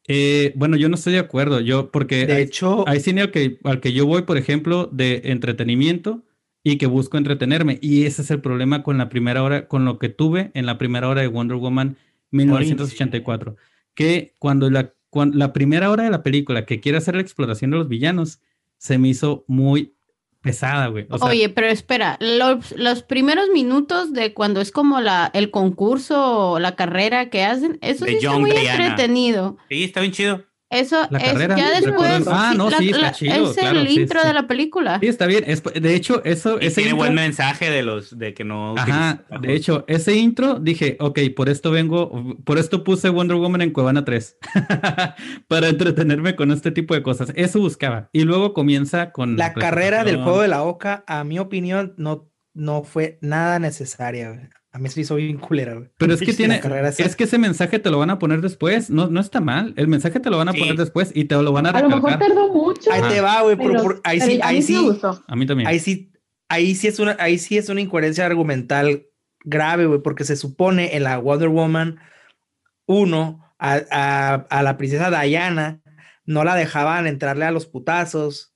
Eh, bueno, yo no estoy de acuerdo, yo, porque De hay- hecho, Hay cine al que, al que yo voy, por ejemplo, de entretenimiento y que busco entretenerme. Y ese es el problema con la primera hora, con lo que tuve en la primera hora de Wonder Woman 1984. Que cuando la, cuan- la primera hora de la película que quiere hacer la exploración de los villanos, se me hizo muy pesada, güey. O sea, Oye, pero espera, los, los primeros minutos de cuando es como la, el concurso o la carrera que hacen, eso sí está muy Diana. entretenido. Sí, está bien chido. Eso La es carrera, ya después. Ah, no, sí, está chido, Es claro, el sí, intro sí. de la película. Sí, está bien. Es- de hecho, eso, Y ese tiene intro- buen mensaje de los de que no. Ajá, utilices- de hecho, ese intro dije, ok, por esto vengo, por esto puse Wonder Woman en Cuevana 3, para entretenerme con este tipo de cosas. Eso buscaba. Y luego comienza con... La carrera del juego de la Oca, a mi opinión, no, no fue nada necesaria, güey. A mí se hizo bien culera, güey. Pero es que tiene, es que ese mensaje te lo van a poner después, no, no está mal. El mensaje te lo van a Sí. poner después y te lo van a A lo mejor recalcar. tardó mucho. Ahí Ajá. te va, güey. pero por- ahí pero sí, a ahí mí sí me sí, gustó. A mí también. ahí sí, ahí sí es una, ahí sí es una incoherencia argumental grave, güey, porque se supone en la Wonder Woman 1 a, a- a la princesa Diana no la dejaban entrarle a los putazos,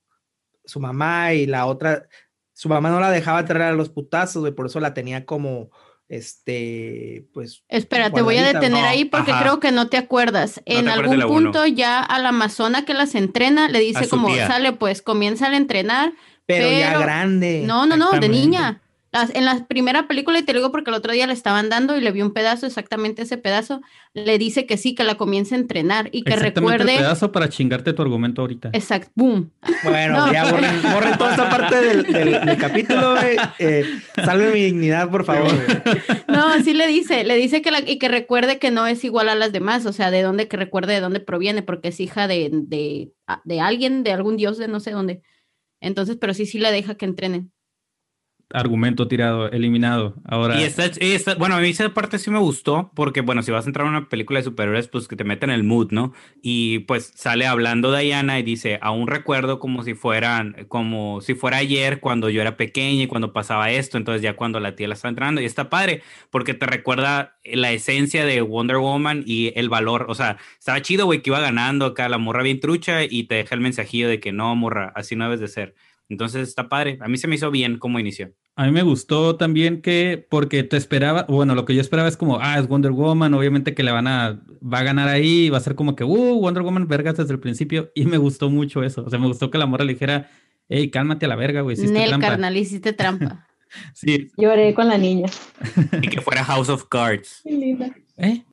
su mamá y la otra, su mamá no la dejaba entrarle a los putazos, güey, por eso la tenía como, este, pues, Espera, te voy a detener no, ahí porque ajá. creo que no te acuerdas. No en te algún punto ya a la amazona que las entrena le dice como, tía. sale pues, comienza a entrenar. pero, ya grande. No, no, no, de niña. Las- en la primera película, y te lo digo porque el otro día le estaban dando y le vi un pedazo, exactamente ese pedazo, le dice que sí, que la comience a entrenar y que Exactamente recuerde. el pedazo para chingarte tu argumento ahorita. Exacto, boom. Bueno, No. ya borren, borren toda esta parte del, del- del capítulo, güey. Eh, salve mi dignidad, por favor. No, sí le dice, le dice que la, y que recuerde que no es igual a las demás, o sea, de dónde, que recuerde de dónde proviene, porque es hija de, de, de alguien, de algún dios de no sé dónde. Entonces, pero sí, sí le deja que entrenen. Argumento tirado, eliminado. Ahora, Y esta, esta- bueno, a mí esa parte sí me gustó, porque bueno, si vas a entrar a una película de superhéroes, pues que te meten en el mood, ¿no? Y pues sale hablando Diana y dice, aún recuerdo como si fueran, como si fuera ayer cuando yo era pequeña y cuando pasaba esto, entonces ya cuando la tía la está entrando, y está padre, porque te recuerda la esencia de Wonder Woman y el valor, o sea, estaba chido, güey, que iba ganando acá la morra bien trucha y te deja el mensajillo de que no, morra, así no debes de ser. Entonces está padre, a mí se me hizo bien como inició. A mí me gustó también que, porque te esperaba, bueno, lo que yo esperaba es como, ah, es Wonder Woman, obviamente que le van a, va a ganar ahí, va a ser como que, uh, Wonder Woman vergas desde el principio, y me gustó mucho eso, o sea, me gustó que la morra le dijera, hey, cálmate a la verga, güey, hiciste Nel, trampa. carnal, hiciste trampa. Sí, Lloré con la niña. Y que fuera House of Cards. Qué linda. ¿eh?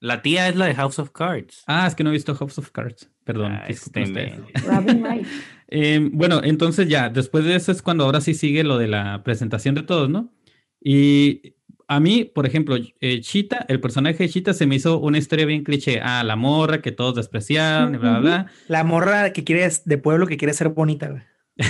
La tía es la de House of Cards. Ah, es que no he visto House of Cards, perdón. Ah, disculpen este. Robin Wright. Eh, bueno, entonces ya, después de eso es cuando ahora sí sigue lo de la presentación de todos, ¿no? Y a mí, por ejemplo, eh, Cheetah, el personaje de Cheetah se me hizo una historia bien cliché. Ah, la morra que todos despreciaron y bla, bla, bla. La morra que quiere, de pueblo que quiere ser bonita, güey.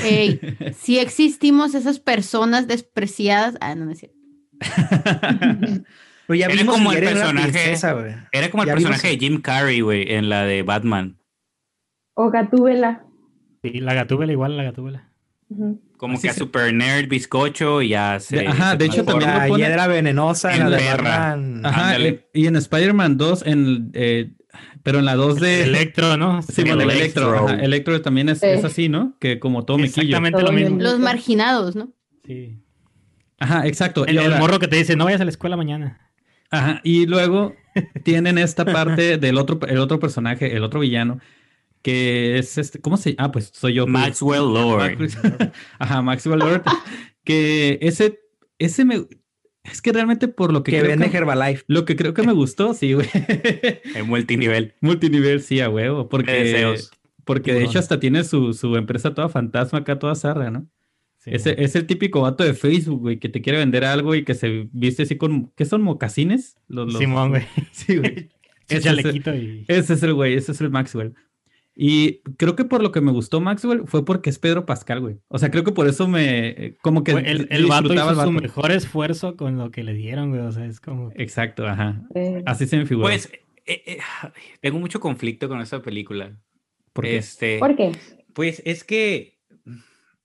Ey, si existimos esas personas despreciadas. Ah, no, no es cierto. Ya Era vimos como el personaje- princesa. Era como el Ya vimos- personaje de Jim Carrey, güey, en la de Batman. O Gatúbela. Sí, la gatúbela igual, la gatúbela. Ujú. Como Así que a se- super nerd, bizcocho y ya se. De- ajá, se de hecho, también La pone- hiedra venenosa en la de perra. Batman. Ajá, Ándale. y en Spider-Man 2, en, eh, pero en la 2 de... Electro, ¿no? Sí, bueno, el Electro. Electro. ajá, Electro también es, Sí. es así, ¿no? Que como todo mequillo. Exactamente lo mismo. Los marginados, ¿no? Sí. Ajá, exacto. Y El, morro que te dice, no vayas a la escuela mañana. Ajá, y luego tienen esta parte del otro, el otro personaje, el otro villano, que es este, ¿cómo se llama? Ah, pues soy yo. pues. Maxwell Lord. Ajá, Maxwell Lord. Que ese, ese me, es que realmente por lo que, Que creo vende que, Herbalife. lo que creo que me gustó, sí, güey. En multinivel. Multinivel, sí, a huevo, De porque, deseos. porque de hecho hasta tiene su, su empresa toda fantasma acá, toda zarra, ¿no? Sí. Ese, es el típico vato de Facebook, güey, que te quiere vender algo y que se viste así con, ¿qué son mocasines? Los, los- Simón, güey. Sí, güey. Ese Ese es y... Ese es el güey, ese es el Maxwell. Y creo que por lo que me gustó Maxwell fue porque es Pedro Pascal, güey. O sea, creo que por eso me. Como que. El, el vato disfrutaba hizo su vato. mejor esfuerzo con lo que le dieron, güey. O sea, es como... Exacto, ajá. Eh, Así se me figuró. Pues, eh, eh, tengo mucho conflicto con esta película. ¿Por qué? Este, ¿Por qué? Pues es que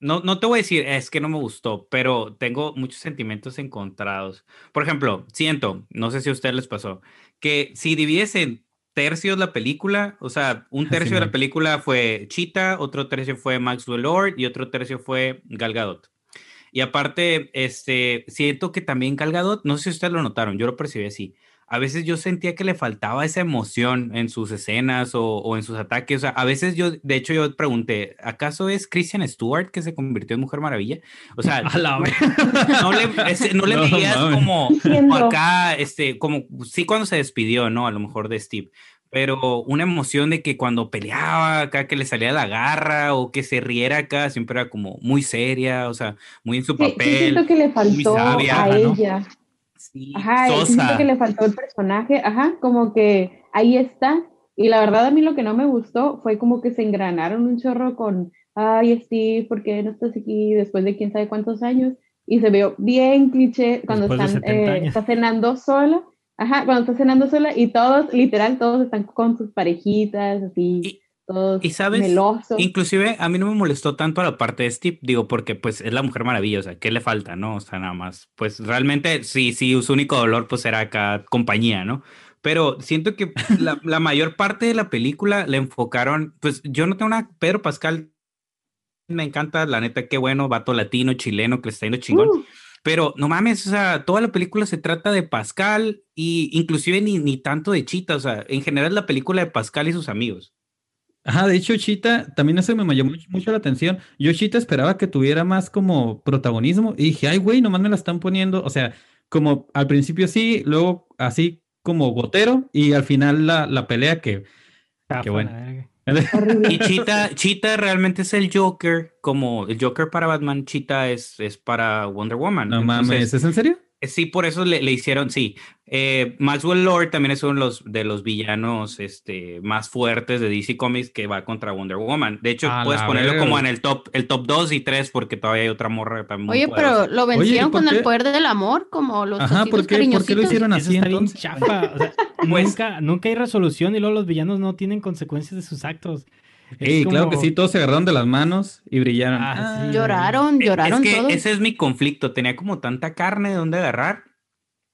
no, no te voy a decir es que no me gustó, pero tengo muchos sentimientos encontrados. Por ejemplo, siento, no sé si a ustedes les pasó, que si divides en tercios la película, o sea, un tercio de la película fue Cheetah, otro tercio fue Maxwell Lord y otro tercio fue Gal Gadot. Y aparte, este, siento que también Gal Gadot, no sé si ustedes lo notaron, yo lo percibí así. A veces yo sentía que le faltaba esa emoción en sus escenas o, o en sus ataques. O sea, a veces yo, de hecho, yo pregunté, ¿acaso es Christian Stewart que se convirtió en Mujer Maravilla? O sea, A la no, le, ese- no le No veías como, acá, este, como, sí cuando se despidió, ¿no? A lo mejor de Steve. pero una emoción de que cuando peleaba acá, que le salía la garra o que se riera acá, siempre era como muy seria, o sea, muy en su Sí, sí papel. siento que le faltó sabia, a ¿no? Sí, Ajá, siento que le faltó el personaje, ajá, como que ahí está. Y la verdad a mí lo que no me gustó fue como que se engranaron un chorro con, ay Steve, ¿por qué no estás aquí después de quién sabe cuántos años? Y se vio bien cliché cuando Después están, 70 eh, está cenando sola, ajá, cuando está cenando sola y todos, literal, todos están con sus parejitas, así, Y- todos y sabes, melosos. Inclusive a mí no me molestó tanto la parte de Steve, digo, porque pues es la mujer sea, ¿qué le falta, no? O sea, nada más, pues realmente sí, sí, su único dolor pues era acá compañía, ¿no? Pero siento que la, la mayor parte de la película le enfocaron, pues yo no tengo una, Pedro Pascal me encanta, la neta, qué bueno, vato latino, chileno, que le está yendo chingón. Uh, Pero no mames, o sea, toda la película se trata de Pascal y inclusive ni, ni tanto de Chita, o sea, en general la película de Pascal y sus amigos. Ajá, de hecho, Chita, también eso me llamó mucho, la atención. Yo, Chita, esperaba que tuviera más como protagonismo y dije, ay, güey, nomás me la están poniendo. O sea, como al principio sí, luego así como gotero y al final la, la pelea que. Chafa, Qué bueno. Y Chita, Chita realmente es el Joker, como el Joker para Batman, Chita es, es para Wonder Woman. No mames, Entonces, ¿es en serio? Eh, Sí, por eso le, le hicieron, sí. Eh, Maxwell Lord también es uno de los, de los villanos este, más fuertes de DC Comics que va contra Wonder Woman. De hecho, A puedes ponerlo verga, como en el top, el top 2 y 3 porque todavía hay otra morra también Oye, poderosa. pero lo Oye, ¿y vencieron con qué? el poder del amor, como los Ajá, ¿por qué, ¿por qué lo hicieron así está bien entonces? chafa. o sea, Pues- nunca, nunca hay resolución y luego los villanos no tienen consecuencias de sus actos. Ey, claro que como- sí, todos se agarraron de las manos y brillaron. Ah, sí. Lloraron, lloraron es que todos. ese es mi conflicto. Tenía como tanta carne de dónde agarrar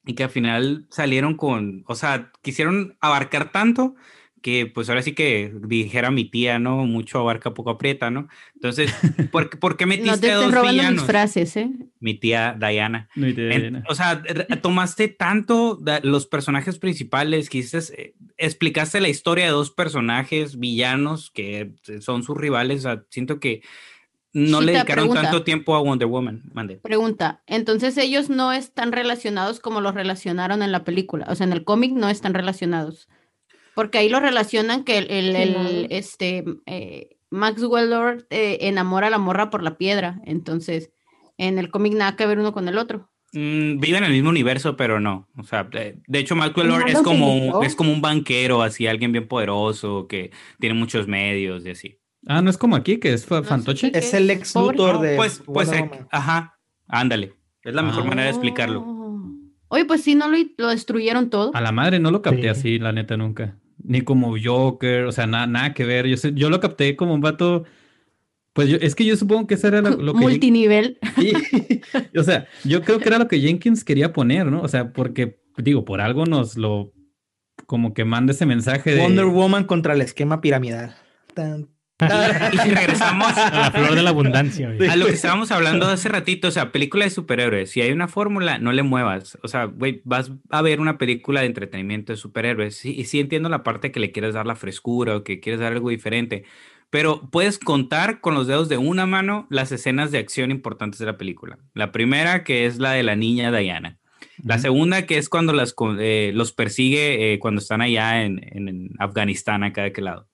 y que al final salieron con, o sea, quisieron abarcar tanto que pues ahora sí que dijera mi tía, ¿no? Mucho abarca, poco aprieta, ¿no? Entonces, ¿por, qué- por qué No metiste te a dos robando mis villanos? frases, ¿eh? Mi tía Diana. No, y te- En- o sea, tomaste tanto los personajes principales, quisiste, eh, explicaste la historia de dos personajes villanos que son sus rivales. O sea, siento que no le dedicaron pregunta. tanto tiempo a Wonder Woman. Mande. Pregunta, entonces ellos no están relacionados como los relacionaron en la película, o sea, en el cómic no están relacionados, porque ahí lo relacionan que el, el- Sí, el, no. este, eh, Maxwell Lord eh, enamora a la morra por la piedra, entonces en el cómic nada que ver uno con el otro. Mm, vive en el mismo universo, pero no. O sea, de, de hecho, Lord Nada es como, un- es como un banquero, así, alguien bien poderoso, que tiene muchos medios y así. Ah, no es como aquí, que es fantoche. Es el ex. Luthor de pues, pues, eh, ajá, ándale. Es la mejor Ah. manera de explicarlo. Oh. Oye, pues sí, no lo, lo destruyeron todo. A la madre no lo capté Sí. así, la neta, nunca. Ni como Joker, o sea, nada, nada que ver. Yo, sé- yo lo capté como un vato. Pues yo, es que yo supongo que eso era lo, lo que. Multinivel. Sí. o sea, yo creo que era lo que Jenkins quería poner, ¿no? O sea, porque, digo, por algo nos lo. Como que manda ese mensaje de. Wonder Woman contra el esquema piramidal. Tan, Y regresamos A la flor de la abundancia, güey. a lo que estábamos hablando hace ratito, o sea, película de superhéroes, si hay una fórmula, no le muevas. O sea, güey, vas a ver una película de entretenimiento de superhéroes. Sí, y sí entiendo la parte que le quieres dar la frescura o que quieres dar algo diferente, pero puedes contar con los dedos de una mano las escenas de acción importantes de la película. La primera, que es la de la niña Diana. La segunda, que es cuando las, eh, los persigue eh, cuando están allá en, en- en Afganistán, acá de aquel lado.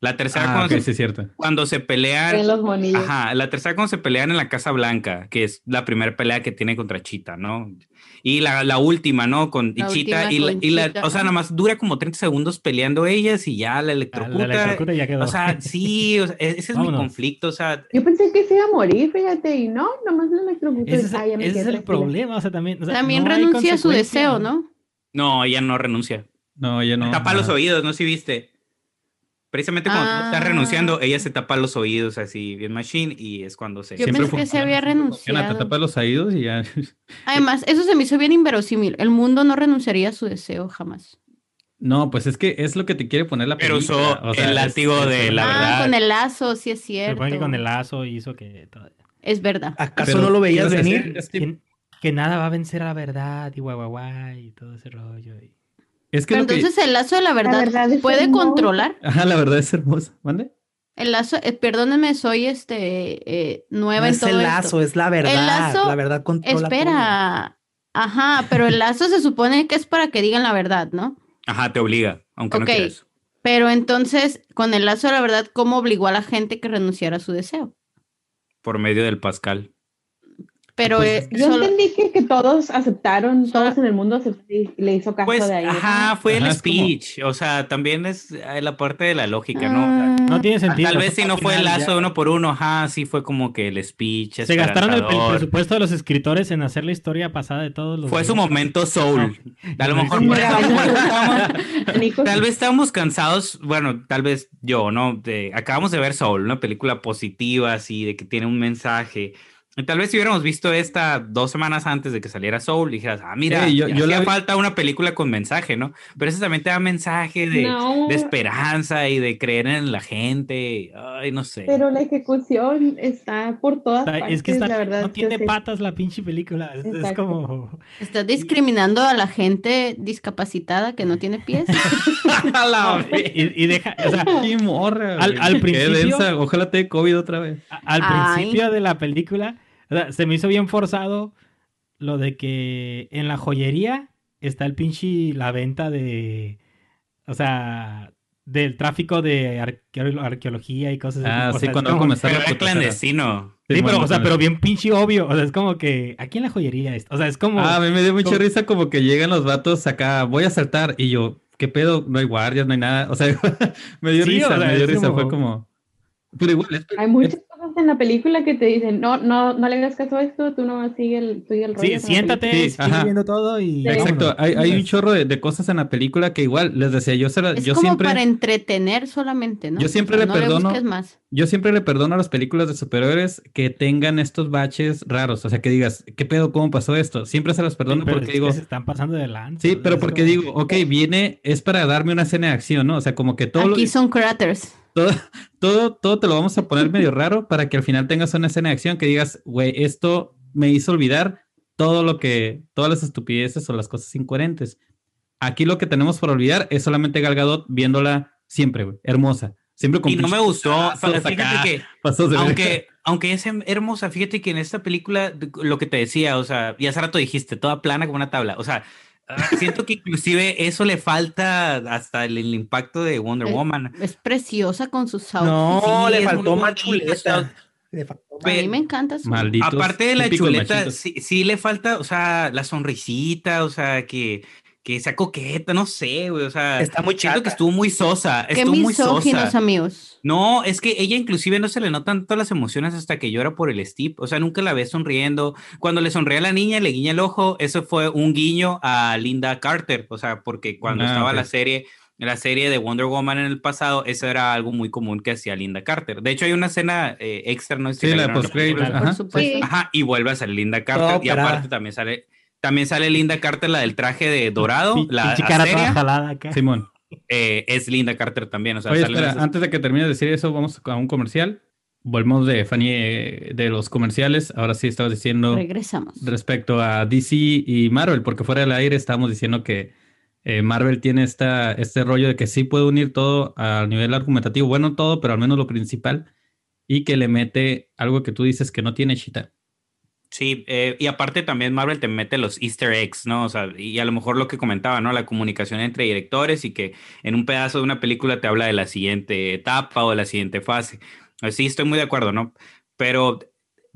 La tercera, Ah, cuando, ok, se, sí, cierto. cuando se pelean. En los monillos. Ajá, la tercera cuando se pelean en la Casa Blanca, que es la primera pelea que tiene contra Chita, ¿no? Y la, la última, ¿no? Con y La Chita, y, la, y la- o sea, nada más dura como 30 segundos peleando ellas y ya la A electrocuta. La electrocuta ya quedó. O sea, sí, o sea, e- ese es mi conflicto, o sea, Yo pensé que se iba a morir, fíjate, y no, nomás lo electrocutó. ese es, Ah, ya me ese es el tranquila. problema, o sea, también. o sea, También no renuncia a su deseo, ¿no? no, ella no renuncia. No, yo no. tapa los ajá. oídos, ¿no? Si viste. Precisamente cuando tú estás Ah. renunciando, ella se tapa los oídos así, bien machine, y es cuando se... Yo Siempre pensé que se funciona, había renunciado. Te tapas los oídos y ya. Además, eso se me hizo bien inverosímil. El mundo no renunciaría a su deseo jamás. No, pues es que es lo que te quiere poner la Pero película. usó o sea, el látigo es- de la ah, verdad. con el lazo, sí es Se cierto. supone que con el lazo hizo que. Es verdad. ¿Acaso Pero, no lo veías ¿qué ibas a venir? que nada va a vencer a la verdad y guay, guay, guay, y todo ese rollo. y- Es que Pero que- entonces el lazo de la verdad, verdad es puede controlar. Ajá, la verdad es hermosa. ¿Mande? El lazo, eh, perdónenme, soy este eh, nueva No en es todo el esto. lazo, es la verdad. lazo- la verdad controla todo. Espera. Ajá, pero el lazo se supone que es para que digan la verdad, ¿no? Ajá, te obliga, aunque no quieras. Pero entonces, con el lazo de la verdad, ¿cómo obligó a la gente que renunciara a su deseo? Por medio del Pascal. Pero Pues, eh, Yo solo- entendí que, que todos aceptaron, Solo- todos en el mundo le hizo caso Pues, de ahí. ajá, fue Ajá, el es como- speech. O sea, también es eh, la parte de la lógica, ¿no? Ah, No tiene sentido. Tal vez si no fue el lazo ya- de uno por uno, ajá, sí fue como que el speech. Se gastaron el, el presupuesto de los escritores en hacer la historia pasada de todos los. Fue su momento soul. A lo mejor sí. por eso, Nico, Tal vez estábamos cansados, bueno, tal vez yo, ¿no? De- acabamos de ver Soul, una película positiva, así, de que tiene un mensaje. Tal vez si hubiéramos visto esta dos semanas antes de que saliera Soul, dijeras, ah, mira, Ey, yo- yo, yo la vi- falta una película con mensaje, ¿no? Pero eso también te da mensaje de, No. de esperanza y de creer en la gente. Ay, no sé. pero la ejecución está por todas Está- partes, es que está- la verdad. no tiene patas la pinche película. Es, es Exacto. como. Estás discriminando a la gente discapacitada que no tiene pies. A la vez. Y, y deja. O sea, Qué morra, Al- al Qué principio- densa. Ojalá te dé COVID otra vez. al Ay. principio de la película, o sea, se me hizo bien forzado lo de que en la joyería está el pinche. La venta de. O sea. Del tráfico de arqueo- arqueología y cosas así. Ah, sí, cuando como- comenzar Pero la era clandestino. Sí, pero, bueno, o sea, pero bien pinche obvio. O sea, es como que. Aquí en la joyería. es- O sea, es como. Ah, a mí me dio mucha como- risa como que llegan los vatos acá, voy a saltar, y yo, ¿qué pedo? No hay guardias, no hay nada. O sea, me dio Sí, risa, o sea, me dio risa, como- fue como... Pero igual, es- Hay muchas cosas en la película que te dicen, no, no, no le hagas caso a esto, tú no sigue el, sigue el rollo. sí, siéntate, Sí, sigue viendo todo y. Exacto, hay, hay un chorro de, de cosas en la película que igual, les decía, yo, se la- Es yo como siempre... para entretener solamente, ¿no? Yo siempre O sea, le no perdono- busques más. Yo siempre le perdono a las películas de superhéroes que tengan estos baches raros. O sea, que digas, ¿qué pedo? ¿Cómo pasó esto? Siempre se las perdono Pero porque es que digo, se están pasando de lanza. sí, pero porque como- digo, ok, viene, es para darme una escena de acción, ¿no? O sea, como que todo, lo- Aquí son craters. Todo, todo, todo te lo vamos a poner medio raro para que al final tengas una escena de acción que digas, güey, esto me hizo olvidar todo lo que, todas las estupideces o las cosas incoherentes. Aquí lo que tenemos por olvidar es solamente Gal Gadot viéndola siempre, güey, hermosa. Siempre con Y no me gustó. brazos Fíjate acá, que pasos de aunque, aunque es hermosa, fíjate que en esta película, lo que te decía, o sea, y hace rato dijiste, toda plana como una tabla, o sea, siento que inclusive eso le falta hasta el, el impacto de Wonder Woman. Es preciosa con sus outfits. No, Sí, le faltó más chuleta. Le faltó A mí me encanta su... Malditos Aparte de la chuleta, sí, sí le falta, o sea, la sonrisita, o sea, que, que sea coqueta, no sé, güey, o sea, Está muy siento que estuvo muy sosa, Qué estuvo muy sosa. amigos. No, es que ella inclusive no se le notan todas las emociones hasta que llora por el Steve. O sea, nunca la ves sonriendo. Cuando le sonríe a la niña, le guiña el ojo. Eso fue un guiño a Linda Carter. O sea, porque cuando Ah, estaba ok. la serie, la serie de Wonder Woman en el pasado, eso era algo muy común que hacía Linda Carter. De hecho, hay una escena eh, extra, ¿no? Sí, la ajá. Por supuesto. Sí. Ajá, y vuelve a salir Linda Carter. Y aparte también sale, también sale Linda Carter, la del traje de dorado, Pi- la cara toda jalada acá. Simón. eh, es Linda Carter también. O sea, Oye, salen espera, esas- antes de que termine de decir eso, vamos a un comercial. Volvemos de Fanny eh, de los comerciales. Ahora sí estabas diciendo Regresamos. respecto a DC y Marvel, porque fuera del aire estábamos diciendo que eh, Marvel tiene esta, este rollo de que sí puede unir todo a nivel argumentativo. Bueno, todo, pero al menos lo principal. Y que le mete algo que tú dices que no tiene Chita. Sí, eh, y aparte también Marvel te mete los easter eggs, ¿no? O sea, y a lo mejor lo que comentaba, ¿no? La comunicación entre directores y que en un pedazo de una película te habla de la siguiente etapa o de la siguiente fase. Sí, estoy muy de acuerdo, ¿no? Pero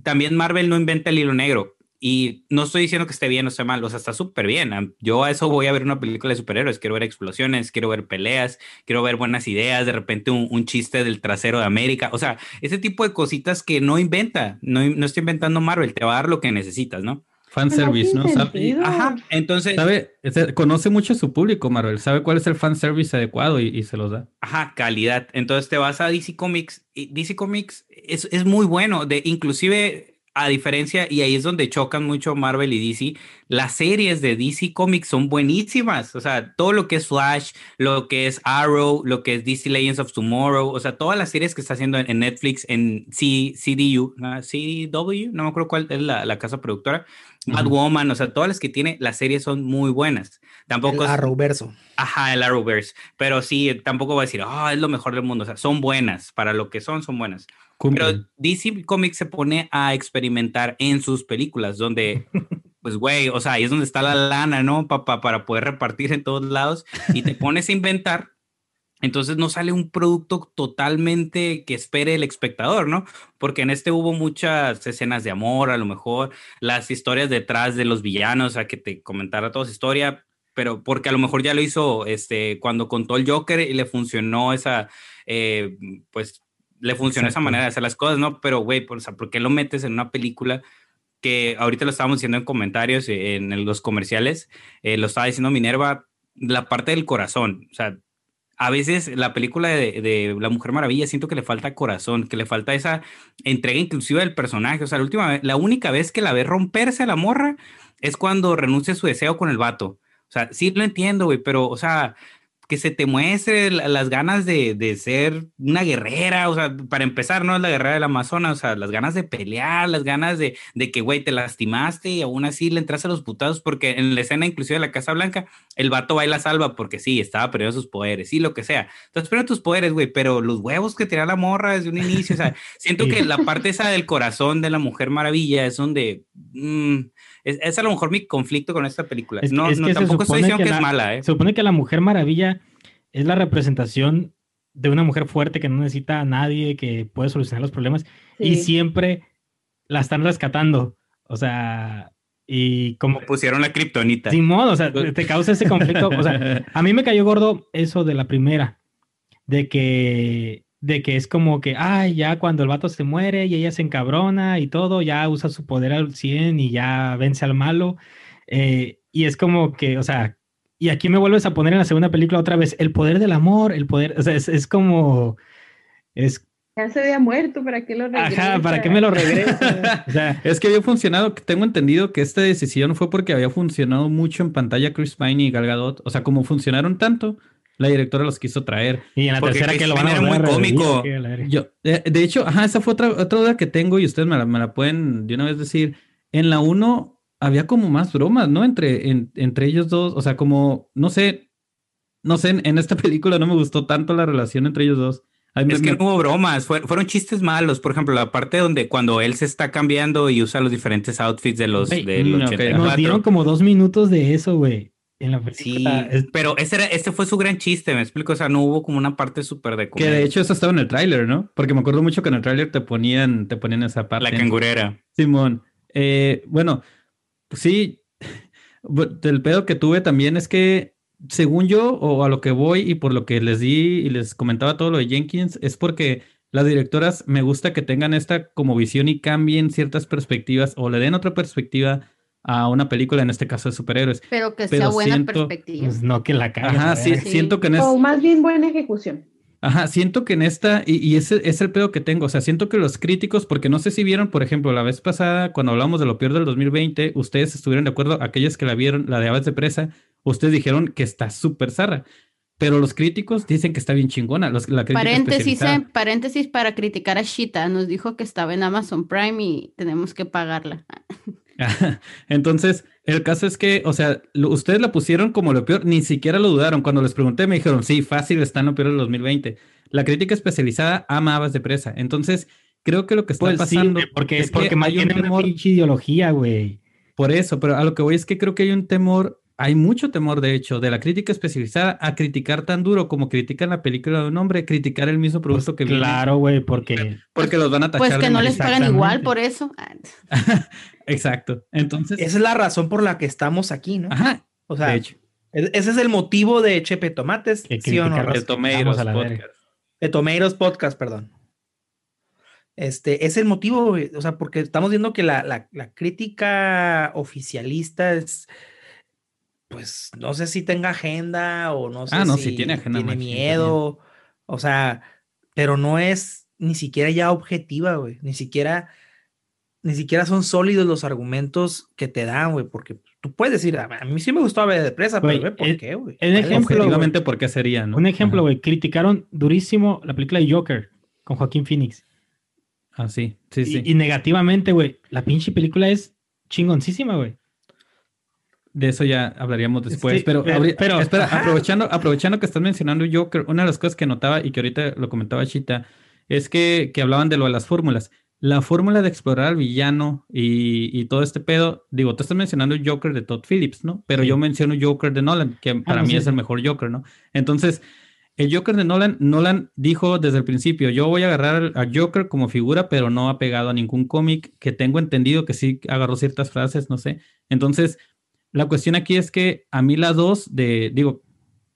también Marvel no inventa el hilo negro. Y no estoy diciendo que esté bien o esté mal, o sea, está súper bien. Yo a eso voy a ver una película de superhéroes. Quiero ver explosiones, quiero ver peleas, quiero ver buenas ideas, de repente un, un chiste del trasero de América. O sea, ese tipo de cositas que no inventa, no, no está inventando Marvel, te va a dar lo que necesitas, ¿no? Fanservice, ¿no? Sabe, sentido. Ajá, entonces, sabe- conoce mucho a su público, Marvel. Sabe cuál es el fanservice adecuado y, y se los da. ajá, calidad. Entonces te vas a DC Comics y DC Comics es, es muy bueno, de inclusive a diferencia, y ahí es donde chocan mucho Marvel y DC, las series de DC Comics son buenísimas. O sea, todo lo que es Flash, lo que es Arrow, lo que es DC Legends of Tomorrow, o sea, todas las series que está haciendo en, Netflix, en C, CDU, ¿no? CW, no me acuerdo cuál es la, la casa productora, Ujú. Batwoman, o sea, todas las que tiene, las series son muy buenas. Tampoco El es- Arrowverso. Ajá, el Arrowverse. Pero sí, tampoco voy a decir, ah, es lo mejor del mundo. O sea, son buenas. Para lo que son, son buenas. Cumplen. Pero DC Comics se pone a experimentar en sus películas, donde, pues, güey, o sea, ahí es donde está la lana, ¿no? Pa- pa- para poder repartir en todos lados. Y te pones a inventar. Entonces no sale un producto totalmente que espere el espectador, ¿no? Porque en este hubo muchas escenas de amor, a lo mejor las historias detrás de los villanos, a que te comentara toda esa historia, pero porque a lo mejor ya lo hizo este, cuando contó el Joker y le funcionó esa, eh, pues le funcionó esa manera de hacer las cosas, ¿no? Pero, güey, por, o sea, ¿por qué lo metes en una película que ahorita lo estábamos diciendo en comentarios, eh, en los comerciales, eh, lo estaba diciendo Minerva, la parte del corazón, o sea, a veces la película de, de La Mujer Maravilla siento que le falta corazón, que le falta esa entrega inclusiva del personaje. O sea, la última vez, la única vez que la ve romperse a la morra es cuando renuncia a su deseo con el vato. O sea, sí lo entiendo, güey, pero, o sea, que se te muestre la- las ganas de, de ser una guerrera, o sea, para empezar, no es la guerrera del Amazonas, o sea, las ganas de pelear, las ganas de, de que, güey, te lastimaste y aún así le entras a los putados, porque en la escena inclusive de la Casa Blanca, el vato va y la salva porque sí, estaba perdiendo sus poderes, sí, lo que sea. Entonces, pero tus poderes, güey, pero los huevos que tenía la morra desde un inicio, o sea, siento Sí. que la parte esa del corazón de la Mujer Maravilla es donde... mm, es, es a lo mejor mi conflicto con esta película. Es que- no, es no, que se tampoco estoy supone diciendo que, que es la- mala, ¿eh? Se supone que la Mujer Maravilla es la representación de una mujer fuerte que no necesita a nadie, que puede solucionar los problemas y Sí. siempre la están rescatando. O sea, y como Pusieron la kriptonita. Simón, o sea, te te causa ese conflicto. O sea, a mí me cayó gordo eso de la primera, de que, de que es como que, ay, ya cuando el vato se muere y ella se encabrona y todo, ya usa su poder al 100 y ya vence al malo. Eh, y es como que, o sea, y aquí me vuelves a poner en la segunda película otra vez, el poder del amor, el poder, o sea, es, es como, es, Ya se había muerto, ¿para qué lo regresa? ajá, ¿para qué me lo regresa? O sea, Es que había funcionado, que tengo entendido que esta decisión fue porque había funcionado mucho en pantalla Chris Pine y Gal Gadot. O sea, como funcionaron tanto, la directora los quiso traer. y en la Porque tercera que lo van a a muy cómico. Yo, de, de hecho, ajá, esa fue otra, otra duda que tengo y ustedes me la, me la pueden de una vez decir. En la 1 había como más bromas, ¿no? Entre, en- entre ellos dos, o sea, como, no sé, no sé, en, en esta película no me gustó tanto la relación entre ellos dos. A mí Es me- que me- no hubo bromas, fue- fueron chistes malos. Por ejemplo, la parte donde cuando él se está cambiando y usa los diferentes outfits de los Güey, del mm, ok. 84. Nos dieron como dos minutos de eso, güey. En la Sí, película. Es- pero ese, era, ese fue su gran chiste, me explico. O sea, no hubo como una parte súper de que comedia. de hecho eso estaba en el tráiler, ¿no? Porque me acuerdo mucho que en el tráiler te ponían, te ponían esa parte. La cangurera. Simón. Eh, bueno, pues sí, el pedo que tuve también es que, según yo, o a lo que voy y por lo que les di y les comentaba todo lo de Jenkins, es porque las directoras me gusta que tengan esta como visión y cambien ciertas perspectivas o le den otra perspectiva a una película, en este caso de superhéroes. Pero que Pero sea buena siento- perspectiva. pues no que la cagues. Ajá, sí, siento que en, es- O más bien buena ejecución. Ajá, siento que en esta, y, y ese es el pedo que tengo, o sea, siento que los críticos, porque no sé si vieron, por ejemplo, la vez pasada, cuando hablamos de lo peor del 2020, ustedes estuvieron de acuerdo, aquellos que la vieron, la de Aves de Presa, ustedes dijeron que está súper zarra, pero los críticos dicen que está bien chingona, los, la crítica Paréntesis, eh, paréntesis para criticar a Shita. Nos dijo que estaba en Amazon Prime y tenemos que pagarla. Entonces, el caso es que, o sea, lo- ustedes la pusieron como lo peor, ni siquiera lo dudaron. Cuando les pregunté, me dijeron, sí, fácil, está en lo peor del 2020. La crítica especializada ama Aves de Presa. Entonces, creo que lo que está Pues pasando porque, es que porque hay un una temor pinche ideología, güey. por eso, pero a lo que voy es que creo que hay un temor, hay mucho temor, de hecho, de la crítica especializada a criticar tan duro como critican la película de un hombre, criticar el mismo producto que viene, Claro, güey, porque porque los van a tachar Pues que de no les pagan igual por eso. Ah, Exacto. Entonces, Esa es la razón por la que estamos aquí, ¿no? ajá, O sea, de hecho, ese es el motivo de Chepe Tomates, Que ¿sí o no? a la podcast. De Tomatoes Podcast, perdón. Este, es el motivo, o sea, porque estamos viendo que la, la- la crítica oficialista es, pues, no sé si tenga agenda o no sé Ah, no, si tiene agenda, tiene miedo, o sea, pero no es ni siquiera ya objetiva, güey, ni siquiera, ni siquiera son sólidos los argumentos que te dan, güey, porque tú puedes decir, a a mí sí me gustó Ave de Presa, pero Güey, por el- qué, güey. el ¿Cuál es la ejemplo, objetivamente, ¿por qué sería, no? Un ejemplo, Ajá. güey, criticaron durísimo la película de Joker con Joaquín Phoenix. Ah, sí, sí, Y- sí. Y, negativamente, güey, la pinche película es chingoncísima, güey. De eso ya hablaríamos después, Sí, pero, pero- abri- pero- espera, ajá. aprovechando, aprovechando que estás mencionando Joker, una de las cosas que notaba y que ahorita lo comentaba Chita, es que, que hablaban de lo de las fórmulas. La fórmula de explorar al villano y, y todo este pedo, digo, tú estás mencionando Joker de Todd Phillips, ¿no? Pero Sí. yo menciono Joker de Nolan, que para mí sí, es el mejor Joker, ¿no? Entonces, el Joker de Nolan, Nolan dijo desde el principio, yo voy a agarrar a Joker como figura, pero no ha pegado a ningún cómic, que tengo entendido que sí agarró ciertas frases, no sé. Entonces, la cuestión aquí es que a mí la dos de, digo,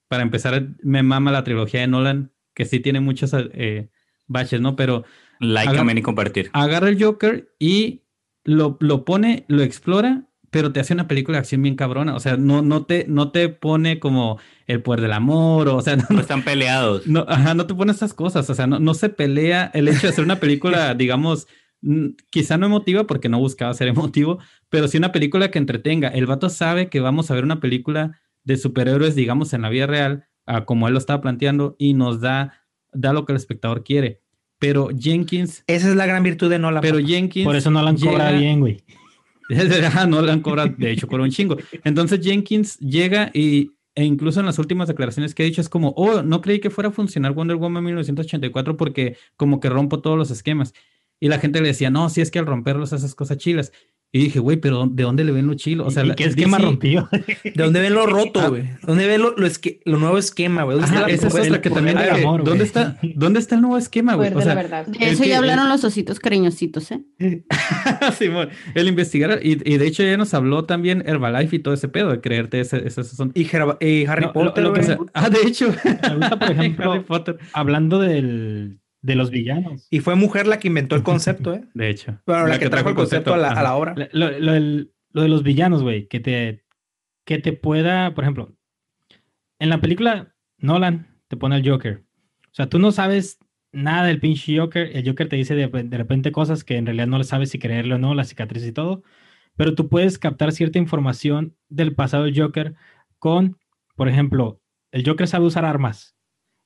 para empezar, me mama la trilogía de Nolan, que sí tiene muchas eh, baches, ¿no? Pero Like, Agar- comment y compartir. agarra el Joker y lo, lo pone, lo explora, pero te hace una película de acción bien cabrona. O sea, no, no, te, no te pone como el poder del amor, o, o sea, no, No están peleados. no, ajá, no te pone estas cosas. O sea, no, no se pelea el hecho de hacer una película, digamos, quizá no emotiva porque no buscaba ser emotivo, pero sí una película que entretenga. El vato sabe que vamos a ver una película de superhéroes, digamos, en la vida real, a como él lo estaba planteando, y nos da, da lo que el espectador quiere. Pero Jenkins, Esa es la gran virtud de Nolan. pero papá. Jenkins. Por eso no la cobra llega- bien, güey. Ajá, no le han cobrado, de hecho, cobra un chingo. Entonces Jenkins llega y, e incluso en las últimas declaraciones que ha dicho es como, oh, no creí que fuera a funcionar Wonder Woman 1984 porque como que rompo todos los esquemas. Y la gente le decía, no, si es que al romperlos haces cosas chilas. Y dije, güey, pero ¿de dónde le ven lo chilo? O sea, ¿Y qué esquema DC rompió? ¿De dónde ven lo roto, Ah. güey? ¿Dónde ven lo, lo, esque- lo nuevo esquema, güey? ¿Dónde Ajá, está la esa es otra que también que, amor. ¿dónde está, ¿dónde está el nuevo esquema, güey? O sea, verdad. De El eso que- ya hablaron los ositos cariñositos, ¿eh? Simón, el investigar, y, y de hecho ya nos habló también Herbalife y todo ese pedo de creerte ese, ese son. Y, Gerba- y Harry No, lo- Potter, lo que güey. se- Ah, de hecho. Me gusta, por ejemplo, Harry Potter. hablando del, de los villanos. Y fue mujer la que inventó el concepto, ¿eh? De hecho. Bueno, la, que trajo el concepto a la, a la obra. Lo, lo del- lo de los villanos, güey, que te, que te pueda, por ejemplo, en la película Nolan te pone el Joker. O sea, tú no sabes nada del pinche Joker. El Joker te dice de, de repente cosas que en realidad no le sabes si creerle o no, la cicatriz y todo. Pero tú puedes captar cierta información del pasado del Joker con, por ejemplo, el Joker sabe usar armas.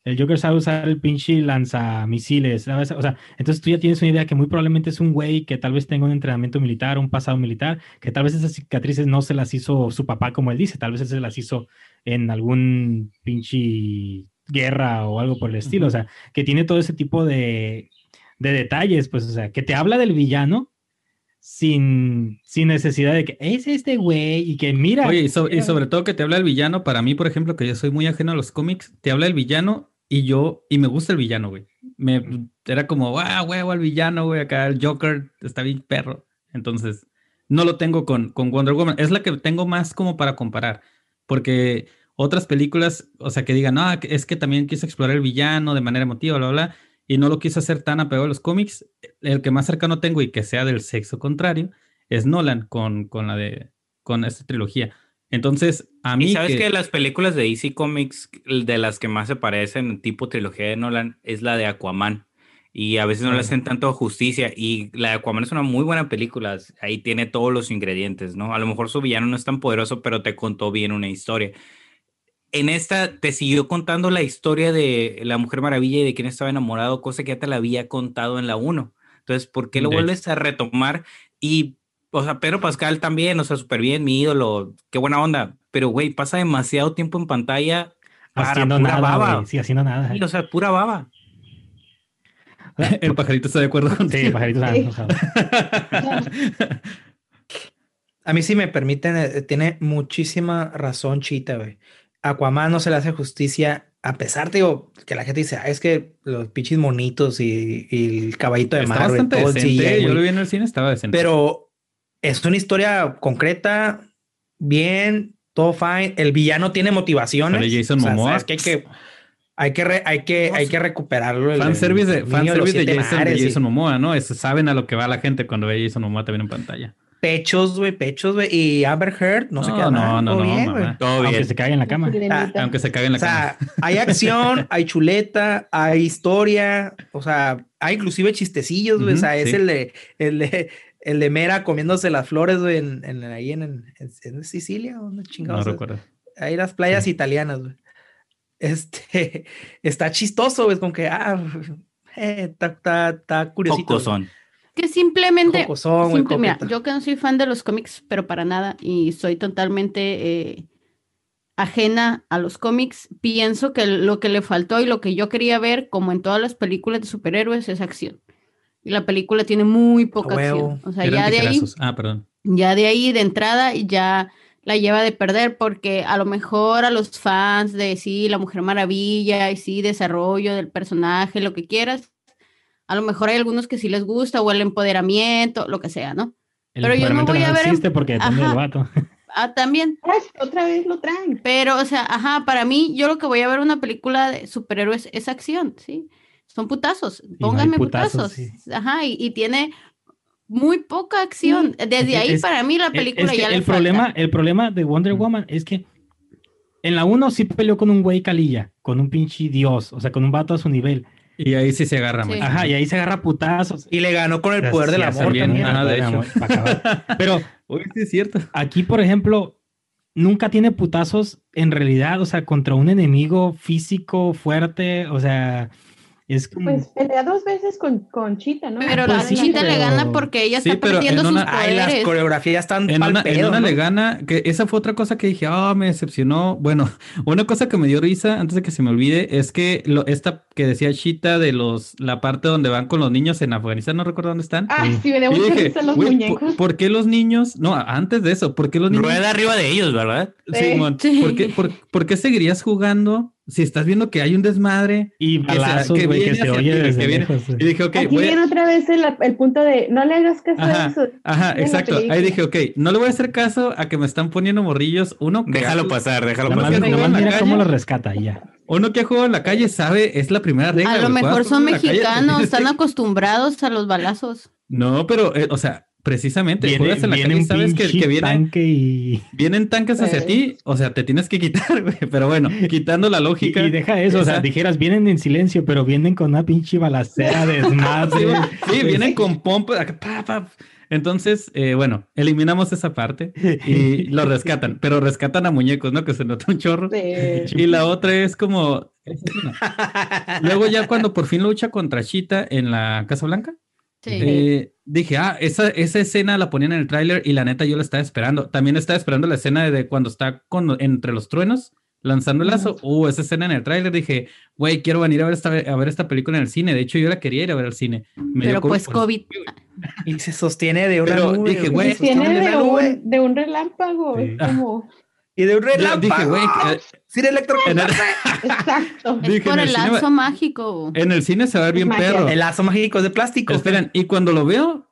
El Joker sabe usar el pinche lanzamisiles. O sea, entonces tú ya tienes una idea que muy probablemente es un güey que tal vez tenga un entrenamiento militar, un pasado militar, que tal vez esas cicatrices no se las hizo su papá como él dice, tal vez se las hizo en algún pinche guerra o algo por el estilo. O sea, que tiene todo ese tipo de, de detalles, pues, o sea, que te habla del villano sin, sin necesidad de que es este güey y que mira. Oye, y, so- y mira, sobre todo que te habla el villano, para mí, por ejemplo, que yo soy muy ajeno a los cómics, te habla el villano y yo, y me gusta el villano, güey. Me, era como, wow, huevo, el villano, güey, acá el Joker está bien perro. Entonces, no lo tengo con, con Wonder Woman. Es la que tengo más como para comparar, porque otras películas, o sea, que digan, que- es que también quiso explorar el villano de manera emotiva, bla, bla, bla, y no lo quiso hacer tan apegado a los cómics. El que más cercano tengo y que sea del sexo contrario es Nolan con, con la de, con esta trilogía. Entonces, a mí Y sabes que- que... las películas de DC Comics, de las que más se parecen, tipo trilogía de Nolan, es la de Aquaman. Y a veces no le hacen tanto justicia. Y la de Aquaman es una muy buena película. Ahí tiene todos los ingredientes, ¿no? A lo mejor su villano no es tan poderoso, pero te contó bien una historia. En esta te siguió contando la historia de la Mujer Maravilla y de quién estaba enamorado, cosa que ya te la había contado en la 1. Entonces, ¿por qué lo De hecho. vuelves a retomar? Y, o sea, Pedro Pascal también, o sea, súper bien, mi ídolo, qué buena onda. Pero, güey, pasa demasiado tiempo en pantalla para haciendo pura nada, baba. Sí, haciendo nada. Sí, o sea, pura baba. el pajarito está de acuerdo Sí, contigo. pajaritos ah, Sí. enojados. A mí, si me permiten, eh, tiene muchísima razón Chita, güey. Aquaman no se le hace justicia, a pesar, digo, que la gente dice, "Ah, es que los pinches monitos y, y el caballito de Está mar, bastante todo el decente. CGI, Yo güey". lo vi en el cine, estaba decente. Pero es una historia concreta, bien, todo fine. El villano tiene motivaciones. Sale Jason O sea, Momoa. sabes que hay que, hay que, re- hay que, hay que recuperarlo. el- fanservice de, los fanservice de Jason, de y Jason Momoa, ¿no? Es- saben a lo que va la gente cuando ve a Jason Momoa también en pantalla. Pechos, güey, pechos, güey. Y Amber Heard, no, se No, queda no, mal, no, todo no, bien, mamá. güey. Todo Aunque bien. se caiga en la cama. Sirenita. Aunque se cague en la O sea, cama. hay acción, hay chuleta, hay historia, o sea, hay inclusive chistecillos, güey. o Ujú, sea, es sí. el de, el de, el de Mera comiéndose las flores, güey, en, en- ahí en, en, en Sicilia, ¿o ¿dónde No chingados? es? recuerdo. ahí las playas Sí. italianas, güey. Este, está chistoso, güey, con que, ah, eh, está, está curiosito. güey. Cocosón. Que simplemente, Cocosón, güey, simple- mira, yo que no soy fan de los cómics, pero para nada, y soy totalmente eh, ajena a los cómics, pienso que lo que le faltó y lo que yo quería ver, como en todas las películas de superhéroes, es acción. Y la película tiene muy poca acción. O sea, Eran ya de ahí. Ah, perdón. ya de ahí de entrada, ya la lleva de perder porque a lo mejor a los fans de sí, la Mujer Maravilla y sí, desarrollo del personaje, lo que quieras, a lo mejor hay algunos que sí les gusta o el empoderamiento, lo que sea, ¿no? El Pero yo no voy a ver existe porque depende Ajá. del vato. Ah, también. Ay, otra vez lo traen. Pero, o sea, ajá, para mí, yo lo que voy a ver una película de superhéroes es acción, ¿sí? Son putazos, no pónganme putazos, putazos. sí. Ajá, y, y tiene muy poca acción. Desde Es que ahí, es- para mí, la Es- película es que ya le el falta. problema, el problema de Wonder Woman es que en la 1 sí peleó con un güey calilla, con un pinche dios, o sea, con un vato a su nivel. Y ahí sí se agarra, Sí. Ajá, y ahí se agarra putazos. Y le ganó con el poder del amor también, también. ajá, de amor. Pero Uy, sí es cierto. aquí, por ejemplo, nunca tiene putazos en realidad, o sea, contra un enemigo físico fuerte, o sea, es como... Pues pelea dos veces con, con Chita, ¿no? Pero Pues la sí, Chita le gana porque ella Sí, está pero perdiendo en sus una- Ay, las coreografías están En una, en pedo, una ¿no? le gana, que esa fue otra cosa que dije, ah, me decepcionó. Bueno, una cosa que me dio risa antes de que se me olvide es que lo, esta que decía Chita de los, la parte donde van con los niños en Afganistán, no recuerdo dónde están. Ah, Sí. me dio mucha dije, risa los "Güey, muñecos. ¿por, por qué los niños? No, antes de eso, ¿por qué los niños? Rueda arriba de ellos, ¿verdad? Sí. Sí. ¿por, qué, por, por qué seguirías jugando si estás viendo que hay un desmadre? Y que se- balazos, que se oye ti, desde que viene- lejos. Y dije, ok, Aquí voy a- viene otra vez el, el punto de no le hagas caso Ajá, a eso. Ajá, exacto. Ahí dije, ok, no le voy a hacer caso a que me están poniendo morrillos. Uno que Déjalo ha- pasar, déjalo pasar. nomás mira calle. cómo lo rescata ya. Uno que ha jugado en la calle sabe, es la primera regla. A lo mejor son calle, mexicanos, están acostumbrados a los balazos. No, pero, eh, o sea, precisamente, Viene, juegas en la calle y sabes que, que viene, tanque y, vienen tanques hacia ti, o sea, te tienes que quitar, güey. Pero bueno, quitando la lógica. y deja eso, o sea, dijeras, vienen en silencio, pero vienen con una pinche balacera de Sí, desmadre. güey. Sí, Pues, vienen con pompa. acá, pa, pa. Entonces, eh, bueno, eliminamos esa parte y lo rescatan, pero rescatan a muñecos, ¿no? Que se nota un chorro. Sí. Y la otra es como. Luego, ya cuando por fin lucha contra Chita en la Casa Blanca, Sí. eh, dije, ah, esa, esa escena la ponían en el tráiler y la neta yo la estaba esperando. También estaba esperando la escena de cuando está con, entre los truenos lanzando el lazo. Uh, esa escena en el tráiler. Dije, güey, quiero venir a ver, esta, a ver esta película en el cine. De hecho, yo la quería ir a ver al cine. Me Pero pues COVID. Y se sostiene de una Pero nube. dije, güey, güey, se sostiene Tiene de de una nube. un, de un relámpago. Sí. Es como. Y de un relámpago. Dije, güey, Sin electrocutarse. Exacto. Es por el lazo va- mágico. en el cine se va a ver bien magia. perro. El lazo mágico es de plástico. Esperen, y cuando lo veo,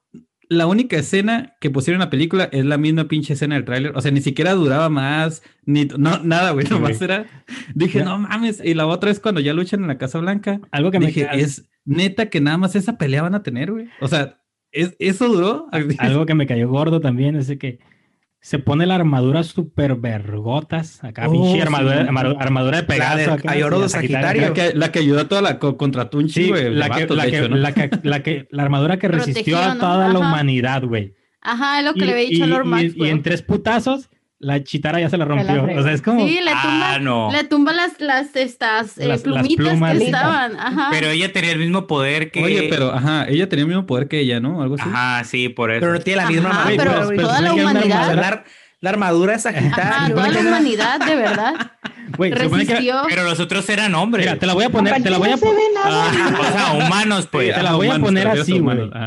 la única escena que pusieron en la película es la misma pinche escena del tráiler. O sea, ni siquiera duraba más, ni no, nada, güey. Sí, Nomás güey. era. Dije, Ya. no mames. Y la otra es cuando ya luchan en la Casa Blanca. Algo que me Dije, queda- es neta que nada más esa pelea van a tener, güey. O sea, es, eso duró. algo que me cayó gordo también es que se pone la armadura super vergotas, acá Oh, pinche sí. armadura, arma- armadura de La Pegaso. de acá, de Sagitario. La que, la que ayudó a toda la co- contra Tunchi, Sí, güey. la, que, vatos, la, hecho, ¿no? la, que, la, que- la armadura que resistió a toda la humanidad, güey. Ajá, es lo que Y, le había dicho a y- Maxwell. y en tres putazos, la chitara ya se la la rompió. o sea, es como. Sí, le tumba, Ah, no. le tumba las, las estas eh, Las- las plumitas plumas. que estaban. Ajá. Pero ella tenía el mismo poder que. Oye, pero ajá, ella tenía el mismo poder que ella, ¿no? Algo así. Ajá, sí, por eso. Pero no tiene la misma Ajá, armadura. pero- pero toda la supone que era una humanidad. armadura- La, la armadura Sagitario. toda la humanidad, de verdad. Que-. Pero los otros eran hombres. Mira, te la voy a poner, te la voy a no se ve nada. Ah, o sea, humanos, pues. Te la voy a poner así, humanos, güey.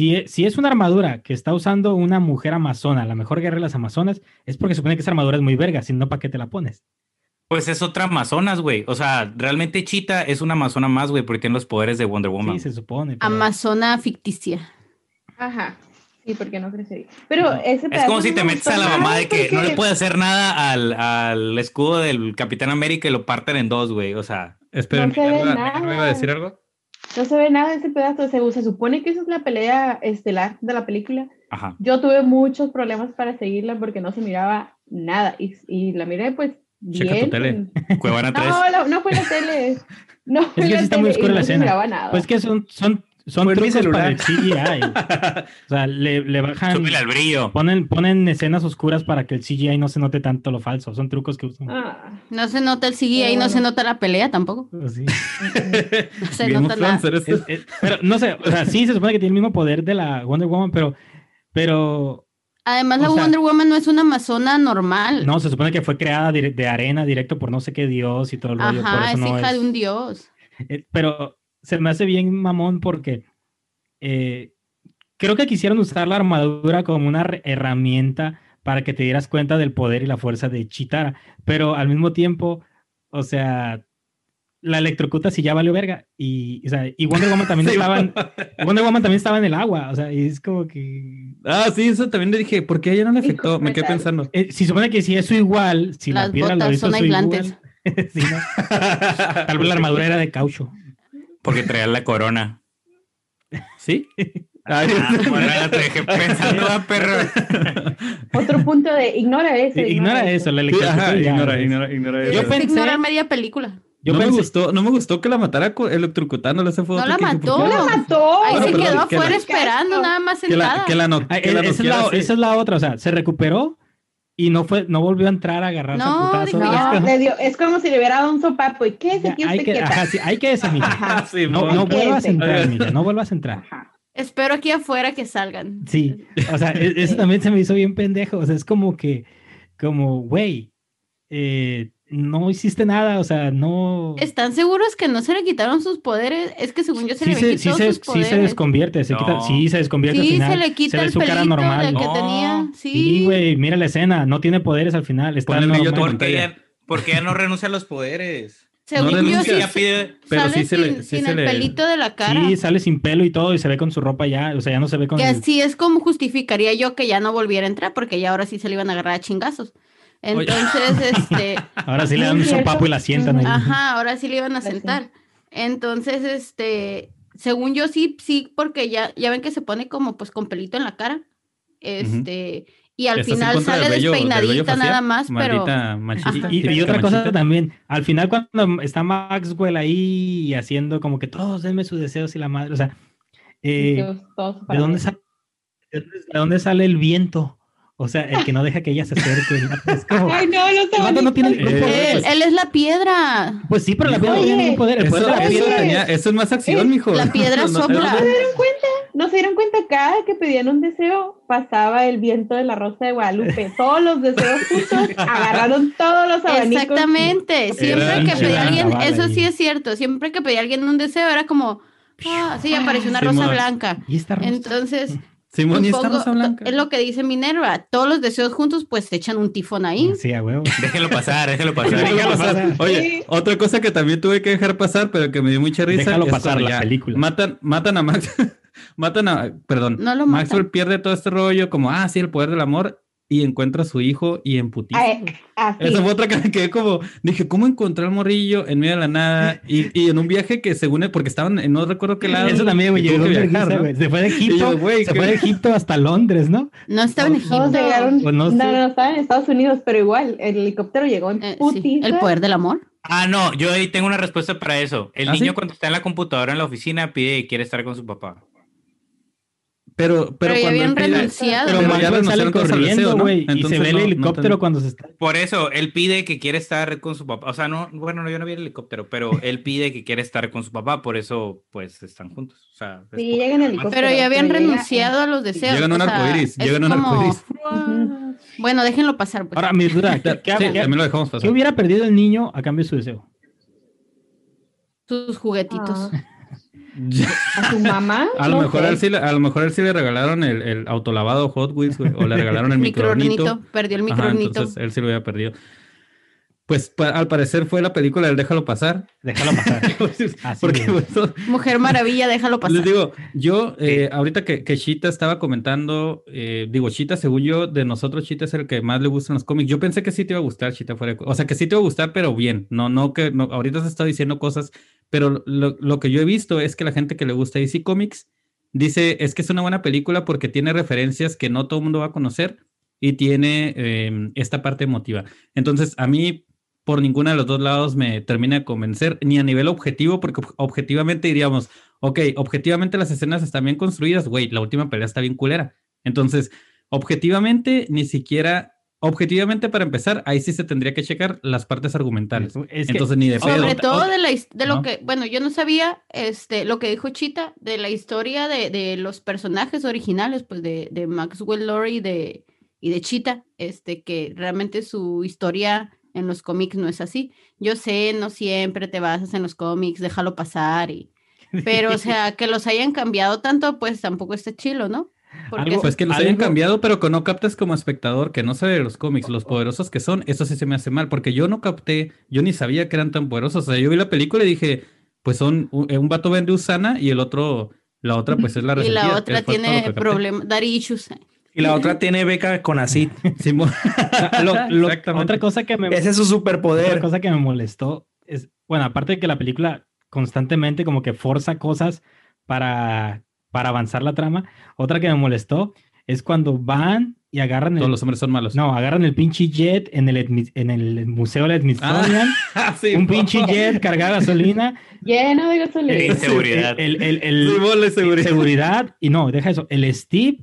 Si, e- si es una armadura que está usando una mujer amazona, la mejor guerrera de las amazonas, es porque supone que esa armadura es muy verga, si no, ¿para qué te la pones? Pues es otra amazonas, güey. O sea, realmente Chita es una amazona más, güey, porque tiene los poderes de Wonder Woman. Sí, se supone. pero- Amazona ficticia. Ajá. Sí, porque no crecería. Pero ese Es como si no te me metes a la mamá de que no le porque- puede hacer nada al, al escudo del Capitán América y lo parten en dos, güey. O sea, Esperen, No se ve ¿Minerva- nada. Minerva iba a decir algo? No se ve nada de ese pedazo. Se, se supone que esa es la pelea estelar de la película. ajá. Yo tuve muchos problemas para seguirla porque no se miraba nada. Y, y la miré, pues, Checa bien. tu tele. Cuevana 3. No, no fue la tele. No fue Es que la sí está muy tele y oscura la no se escena. miraba nada. Pues que son, son, son trucos para el. CGI. o sea, le, le bajan, Súbele al brillo. ponen, ponen escenas oscuras para que el CGI no se note tanto lo falso. Son trucos que usan. Ah, No se nota el CGI no se nota la pelea tampoco. No se Game of nota nada. Thrones, eres tú. Es- es- pero no sé, o sea, sí se supone que tiene el mismo poder de la Wonder Woman, pero, pero Además, O la sea- Wonder Woman no es una amazona normal. no, se supone que fue creada de arena directo por no sé qué dios y todo el rollo. por Ajá, eso es no hija es- de un dios. Eh, pero se me hace bien mamón porque eh, creo que quisieron usar la armadura como una herramienta para que te dieras cuenta del poder y la fuerza de Chitara. Pero al mismo tiempo, o sea, la electrocuta si ya valió verga. Y, o sea, y Wonder Woman también Sí, estaba en, Wonder Woman también estaba en el agua. O sea, y es como que. Ah, sí, eso también le dije, ¿por qué a ella no le Hijo, afectó? Me quedé pensando. eh, si supone que si eso igual, si la piedra lo botas hizo son igual. Sí, ¿no? Tal vez la armadura era de caucho. Porque traía la corona. ¿Sí? Ay, Ah, bueno, ya te dejé pensando, ah, perro. Otro punto de ignora eso. Ignora eso, la sí, ajá, ya, ignora, ignora, ignora Yo eso. Es pensé- ignorar media película. Yo no, me pensé, gustó, no me gustó que la matara electrocutándola. Ese fue No la que dije, ¿por mató. qué? ¡La mató! Ahí Bueno, se quedó que la- afuera esperando, nada más Que sentada. la, que la, no, Ah, que la esa, es la, esa es la otra, o sea, se recuperó y no fue, no volvió a entrar a agarrarse No, a putazo. Es No, como- le dio- es como si le hubiera dado un sopapo. ¿Y qué es aquí hay que, ajá, sí, hay que esa, mija. Ajá. Sí, No, vuelvas a entrar, mija, no vuelvas a entrar. Ajá. Espero aquí afuera que salgan. Sí, o sea, e- eso también se me hizo bien pendejo, o sea, es como que, como, güey, eh, no hiciste nada, o sea, no... ¿Están seguros que no se le quitaron sus poderes? Es que según yo se Sí le se, sí, se, sus sí se poderes. desconvierte, se quita, No. sí se desconvierte al Sí, final. se le quita el su cara normal. del que No. tenía. Sí, Sí, güey, mira la escena, no tiene poderes al final, está Pon el brillo normal. Porque ella, porque ella no renuncia a los poderes. Según No yo renuncia, sí Ella pide. Pero sale sí se le- sin, sí sin se el le- pelito de la cara. Sí, sale sin pelo y todo y se ve con su ropa ya, o sea, ya no se ve con... que así es como justificaría yo que ya no volviera a entrar, porque ya ahora sí se le iban a agarrar a chingazos. Entonces, este, Ahora sí le dan cierto. sopapo y la sientan ahí. ajá, ahora sí le iban a sentar. Entonces, este, según yo sí, sí, porque ya, ya ven que se pone como pues con pelito en la cara. Este, y al final sale despeinadita nada más, pero Maldita. Y, y- otra cosa también, al final cuando está Maxwell ahí haciendo como que todos denme sus deseos y la madre, o sea, eh, Todos- todos ¿de dónde, sale, ¿de dónde sale el viento? O sea, el que no deja que ella se acerque. Es como, Ay, no, no el no tiene ningún Eh, poder. él, él es la piedra. Pues sí, pero la piedra no tiene ningún poder. El Eso, poder la eso piedra. tenía- eso es más acción, mijo. La piedra sopla. ¿No se dieron cuenta cada que pedían un deseo? Pasaba el viento de la rosa de Guadalupe. Todos los deseos juntos agarraron todos los abanicos. Exactamente. Siempre Era que pedía alguien, eso sí es cierto. Siempre que pedía alguien un deseo era como, ah, sí, apareció una rosa blanca. Y esta rosa. Entonces, Simón, y esta rosa blanca. es lo que dice Minerva. Todos los deseos juntos, pues se echan un tifón ahí. Sí, a huevo. Déjelo pasar, déjelo pasar. Déjalo pasar. Oye, Sí. otra cosa que también tuve que dejar pasar, pero que me dio mucha risa. Déjalo es pasar, la ya película. Matan, matan a Max. matan a. Perdón. No lo Maxwell pierde todo este rollo, como, ah, sí, el poder del amor. Y encuentra a su hijo y en putiza. Ay, así. Esa fue otra que me quedé como, dije, ¿cómo encontró al morrillo en medio de la nada? Y, y en un viaje que según porque estaban en no recuerdo qué lado. Eso también, güey, llegó viajar, ¿no? Se fue de Egipto, yo, güey, se ¿qué? fue de Egipto hasta Londres, ¿no? No estaba en Egipto. llegaron. Pues no no, sé. no, estaban en Estados Unidos, pero igual, el helicóptero llegó en Eh, sí. El poder del amor. Ah, no, yo ahí tengo una respuesta para eso. El ¿Ah, niño sí? cuando está en la computadora en la oficina pide que quiere estar con su papá. Pero, pero, Pero ya cuando habían pide- renunciado. Pero, Pero ya renunciaron corriendo, güey, y se ve el no- helicóptero cuando se está... Por eso, él pide que quiere estar con su papá. O sea, no, bueno, no, yo no vi el helicóptero, pero él pide que quiere estar con su papá, por eso, pues, están juntos. O sea, es Sí, helicóptero. Pero ya habían renunciado a los deseos. Llegan a un o sea, arcoíris, es llegan a un como- arcoíris. Ujú. Bueno, déjenlo pasar. Pues. Ahora, mi duda, ¿qué, qué- Sí, qué- también lo dejamos qué pasar. hubiera perdido el niño a cambio de su deseo? Sus juguetitos. Ah, a su mamá. A lo, no mejor él sí, le- a lo mejor él sí le regalaron el, el autolavado Hot Wheels, güey, o le regalaron el microornito. Microornito. Perdió el Ajá, microornito. entonces él sí lo había perdido. Pues pa- al parecer fue la película del Déjalo pasar. Déjalo pasar. Así Porque es. pues, Mujer Maravilla, déjalo pasar. les digo, yo eh, ahorita que, que Chita estaba comentando, eh, digo, Chita, según yo, de nosotros, Chita es el que más le gustan los cómics. Yo pensé que sí te iba a gustar, Chita, fuera de O sea, que sí te iba a gustar, pero bien. No, no que no, ahorita se está diciendo cosas, pero lo, lo que yo he visto es que la gente que le gusta DC Comics dice es que es una buena película porque tiene referencias que no todo el mundo va a conocer y tiene eh, esta parte emotiva. Entonces, a mí, por ninguna de los dos lados me termina de convencer, ni a nivel objetivo, porque ob- objetivamente diríamos, ok, objetivamente las escenas están bien construidas, güey, la última pelea está bien culera. Entonces, objetivamente, ni siquiera, objetivamente para empezar, ahí sí se tendría que checar las partes argumentales. Es que- Entonces, ni de pedo. Sobre todo de, la, de lo ¿no? que, bueno, yo no sabía este, lo que dijo Chita de la historia de, de los personajes originales, pues de, de Maxwell Lord y de, y de Chita, este, que realmente su historia en los cómics no es así. Yo sé, no siempre te basas en los cómics, déjalo pasar, y, pero o sea, que los hayan cambiado tanto, pues tampoco está chilo, ¿no? Porque Algo- Pues que los Algo- hayan cambiado, pero que no captes como espectador, que no sabe de los cómics, los poderosos que son, eso sí se me hace mal, porque yo no capté, yo ni sabía que eran tan poderosos. O sea, yo vi la película y dije, pues son, un, un vato vende Usana y el otro, la otra pues es la y resentida. la otra tiene problemas, dar issues. Y la otra tiene beca con Exactamente. otra cosa que me Ese es su Otra superpoder. cosa que me molestó es, bueno, aparte de que la película constantemente como que forza cosas para, para avanzar la trama, otra que me molestó es cuando van y agarran Todos el, los hombres son malos. no, agarran el pinche jet en el, en el Museo de Smithsonian, Ah, sí, un pinche jet cargado de gasolina, Lleno de gasolina. Eh, Inseguridad. el, el, el- seguridad. seguridad, y no, deja eso, el Steve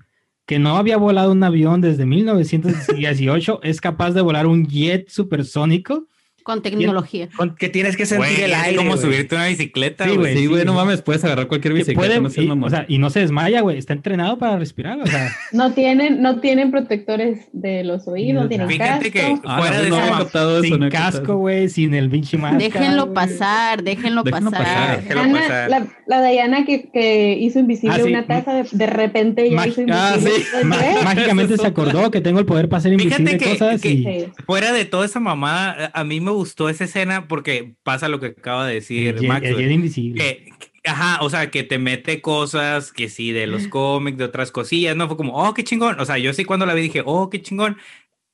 que no había volado un avión desde 1918 es capaz de volar un jet supersónico. Con tecnología. Con- que tienes que sentir Güey, el es aire. como güey. subirte a una bicicleta, Sí, güey. Sí, güey, no mames, puedes agarrar cualquier que bicicleta. puede- no y, o sea, y no se desmaya, güey. Está entrenado para respirar. O sea, No tienen, no tienen protectores de los oídos, no tienen Fíjate que. Ah, fuera no, de no eso, sin no he captado casco, güey, sin el pinche máscara. Déjenlo pasar, déjenlo Déjenlo pasar. pasar. Déjalo Ana- pasar. la, la Diana que, que hizo invisible Ah, sí. una taza, de, de repente ya Mag- hizo ah, invisible. mágicamente se es acordó que tengo el poder para hacer Fíjate invisible que- cosas que- y Sí. Fuera de toda esa mamada, a mí me gustó esa escena porque pasa lo que acaba de decir el, Max. el invisible. que, que- ajá, o sea, que te mete cosas que sí, de los cómics, de otras cosillas, ¿no? Fue como, oh, qué chingón. O sea, yo sí cuando la vi dije, oh, qué chingón.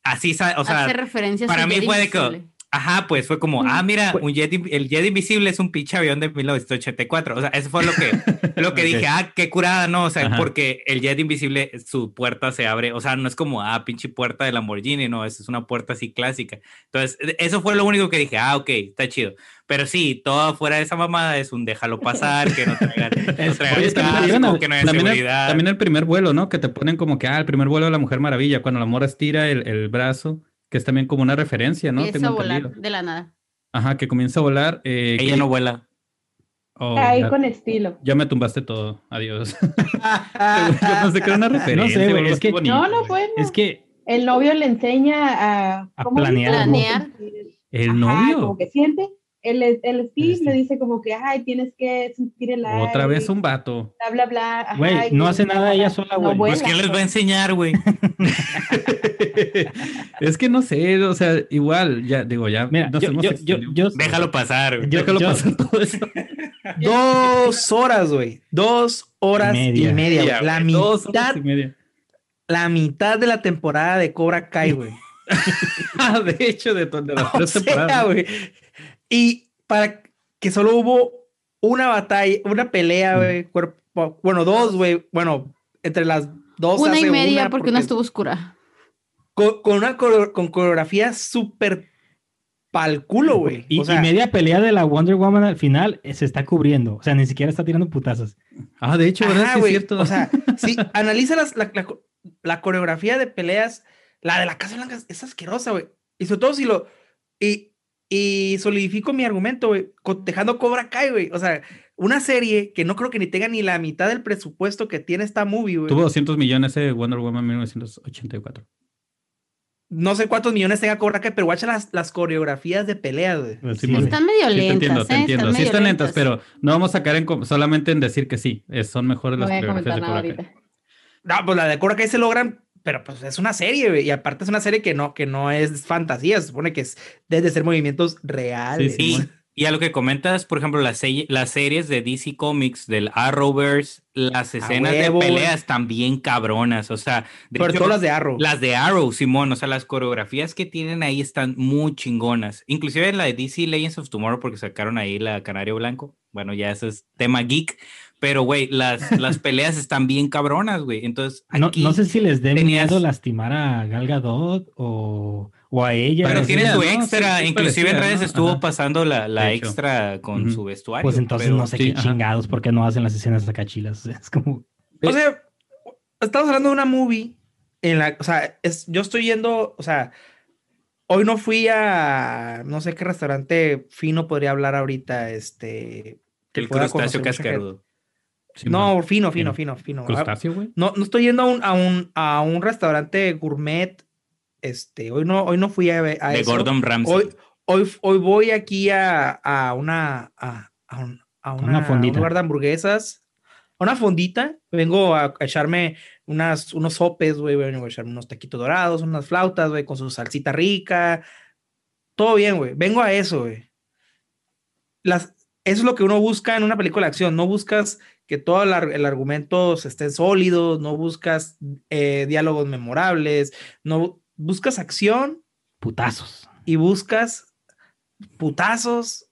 Así, o sea, Hace referencias para mí Jet fue de que-. Ajá, pues fue como, ah, mira, un jet, el jet invisible es un pinche avión de 1984. O sea, eso fue lo que, lo que Ok. dije, ah, qué curada, ¿no? O sea, Ajá. porque el jet invisible, su puerta se abre, o sea, no es como, ah, pinche puerta de Lamborghini, no, es una puerta así clásica. Entonces, e- eso fue lo único que dije, ah, ok, está chido. Pero sí, todo fuera de esa mamada es un déjalo pasar, que no traigan, no Es- traigan oye, es que casco, no haya También el, seguridad. también el primer vuelo, ¿no? Que te ponen como que, ah, el primer vuelo de la Mujer Maravilla, cuando la mora estira el, el brazo, que es también como una referencia, ¿no? Empieza a volar de la nada. Ajá, que comienza a volar. eh, Ella que- no vuela. Oh, Ahí ya, con estilo. ya me tumbaste todo. Adiós. Yo pensé que era una referencia. güey, algo es que- bonito, No, no güey. fue. Es que El novio le enseña a, A ¿cómo dice? planear. Planear. ¿El Ajá, novio? Como que siente. El, el Steve Este. le dice como que, ay, tienes que sentir el aire. Otra vez un vato. Bla, bla, bla. Güey, no que- hace nada ella sola, güey. Pues, vuela, ¿quién les va a enseñar, güey? es que no sé, o sea, igual, ya digo, ya Mira, nos yo, hemos yo, yo, extendido. yo- Déjalo pasar, güey. Déjalo yo- pasar todo eso. Dos horas, güey. Dos horas y Media. media, güey. La Dos horas mitad, y media. la mitad de la temporada de Cobra Kai, güey. Ah, de hecho, de, de las O tres sea, temporadas. güey. Y para que solo hubo una batalla, una pelea, güey. cuerpo- Bueno, dos, güey. Bueno, entre las dos. Una y media porque una porque- estuvo oscura. Con, con una con coreografía súper pal culo, güey. y, O sea, y media pelea de la Wonder Woman al final eh, se está cubriendo. O sea, ni siquiera está tirando putazos. Ah, de hecho, ¿verdad? Ajá, Sí, es cierto. O sea, sí, analiza las- la, la- la coreografía de peleas. La de la Casa Blanca es- es asquerosa, güey. Y sobre todo si lo. Y, y solidifico mi argumento, güey, dejando Cobra Kai, güey. O sea, una serie que no creo que ni tenga ni la mitad del presupuesto que tiene esta movie, güey. Tuvo 200 millones de Wonder Woman 1984. No sé cuántos millones tenga Cobra Kai, pero guacha las, las coreografías de peleas, güey. Pues Sí. Están medio Sí, te lentas, entiendo, te ¿eh? entiendo. Sí están lentas, pero no vamos a sacar en com- solamente en decir que sí, es- son mejores No las voy a coreografías de Cobra Kai. ahorita. No, pues la de Cobra Kai se logran, pero pues es una serie, güey. Y aparte es una serie que no, que no es fantasía, se supone que es desde ser movimientos reales. Sí. y a lo que comentas, por ejemplo, las, se- las series de DC Comics, del Arrowverse, las escenas de peleas están bien cabronas. O sea, de Sobre hecho, todo las de Arrow. Las de Arrow, Simón, o sea, las coreografías que tienen ahí están muy chingonas. Inclusive en la de DC Legends of Tomorrow, porque sacaron ahí la Canario Blanco. Bueno, ya eso es tema geek. Pero, güey, las, las peleas están bien cabronas, güey. Entonces, No, aquí- no sé si les dé tenías- miedo lastimar a Gal Gadot o, o a ella. Pero tiene su extra, inclusive en redes ¿no? estuvo Ajá. pasando la, la extra con su vestuario. Pues entonces pero- no sé sí, qué ajá. chingados porque no hacen las escenas cachilas. O sea, es como... O sea, estamos hablando de una movie en la, o sea, es, yo estoy yendo, o sea, hoy no fui a, no sé qué restaurante fino podría hablar ahorita, este, que El crustáceo cascarudo. Sí, No, fino, fino, Fino. fino, fino. Crustáceo, güey. No, no estoy yendo a un, a un, a un restaurante gourmet, este, hoy no, hoy no fui a, a De eso. Gordon Ramsay. Hoy, hoy, hoy voy aquí a, a una, a, a un, a una- una a un fondita. lugar de hamburguesas, a una fondita, vengo a, a echarme unas, unos sopes, güey, vengo a echarme unos taquitos dorados, unas flautas, güey, con su salsita rica, todo bien, güey, vengo a eso, güey. Las, eso es lo que uno busca en una película de acción, no buscas que todo el, el argumento esté sólido, no buscas eh, diálogos memorables, no buscas acción Putazos. y buscas putazos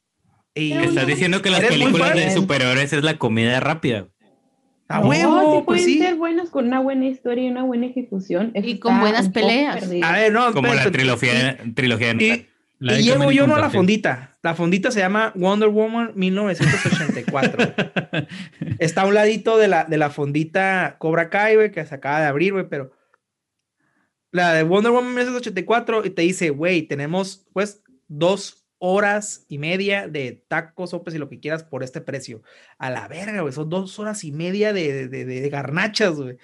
y Estás diciendo que las películas de superhéroes es la comida rápida. a huevo, pues pueden sí. ser buenos con una buena historia y una buena ejecución. Eso Y con buenas peleas. A ver, no, Como la trilogía, trilogía de Y, La y y yo no a la fondita. La fondita se llama Wonder Woman 1984. Está a un ladito de la, de la fondita Cobra Kai, güey, que se acaba de abrir, güey, pero la de Wonder Woman 1984 y te dice, güey, tenemos pues dos horas y media de tacos, sopes y lo que quieras por este precio. A la verga, güey, son dos horas y media de, de, de- de garnachas, güey.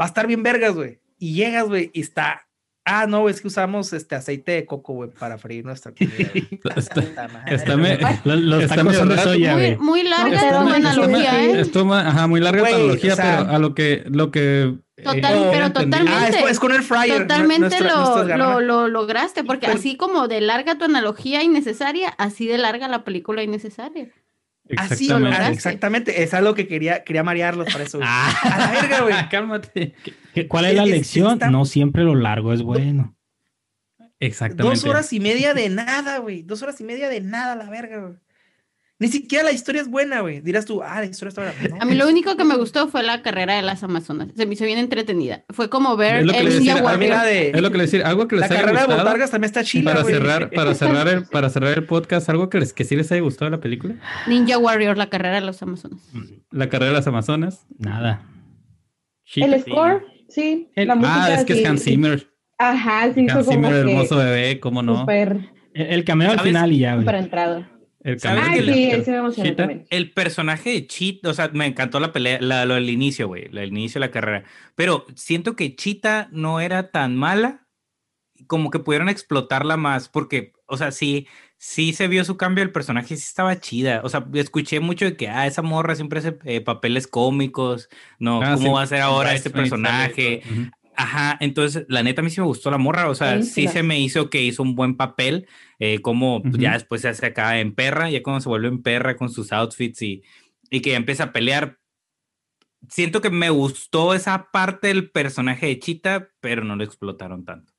Va a estar bien vergas, güey. Y llegas, güey, y está... Ah, no, es que usamos este aceite de coco, güey, para freír nuestra comida. Está- está me- Los, los Está tacos son de soya, Muy, güey. muy larga Está tu muy- muy- analogía, ¿eh? Estuvo ma- ajá, muy larga la analogía, o sea- pero a lo que, lo que eh, Total- yo pero totalmente. Ah, es, es con el fryer. Totalmente nuestra- lo, lo, lo lograste, porque Pero- así como de larga tu analogía innecesaria, así de larga la película innecesaria. Así, Exactamente. exactamente. Es algo que quería, quería marearlos para eso. güey. Ah, A la verga, güey. Cálmate. ¿Qué- ¿Cuál es la Es- lección? está- No siempre lo largo es bueno. Exactamente. Dos horas y media de nada, güey. Dos horas y media de nada, la verga, güey. Ni siquiera la historia es buena, güey. Dirás tú, ah, la historia está buena. No, A mí lo único que me gustó fue la carrera de las Amazonas. Se me hizo bien entretenida. Fue como ver Es lo que el amiga de- Es lo que le decir, algo que les la haya carrera de gustado. botargas también está chila, para güey. cerrar, para cerrar el, para cerrar el podcast, algo que les que sí les haya gustado de la película. Ninja Warrior, la carrera de los Amazonas. La carrera de las Amazonas. Nada. El score, sí. El- la música, Ah, es que sí, es Hans sí. Zimmer. Ajá, sí, Hans como Zimmer, que hermoso bebé, cómo no. súper, El, el cameo al final y ya, güey. súper entrado. El ¿Sabes cameo Ah, sí, la- ese me emocionó Cheetah. también. El personaje de Cheetah, o sea, me encantó la pelea, la, lo del inicio, güey, el inicio de la carrera. Pero siento que Cheetah no era tan mala, como que pudieron explotarla más, porque, o sea, sí, sí se vio su cambio, el personaje sí estaba chida. O sea, escuché mucho de que, ah, esa morra siempre hace eh, papeles cómicos, no, Ah, ¿cómo sí. va a ser ahora este personaje? sale. Ujú. Ajá, entonces la neta a mí sí me gustó la morra, o sea, sí se me hizo que hizo un buen papel, eh, como ya después se hace acá en perra, ya cuando se vuelve en perra con sus outfits y, y que ya empieza a pelear. Siento que me gustó esa parte del personaje de Chita, pero no lo explotaron tanto.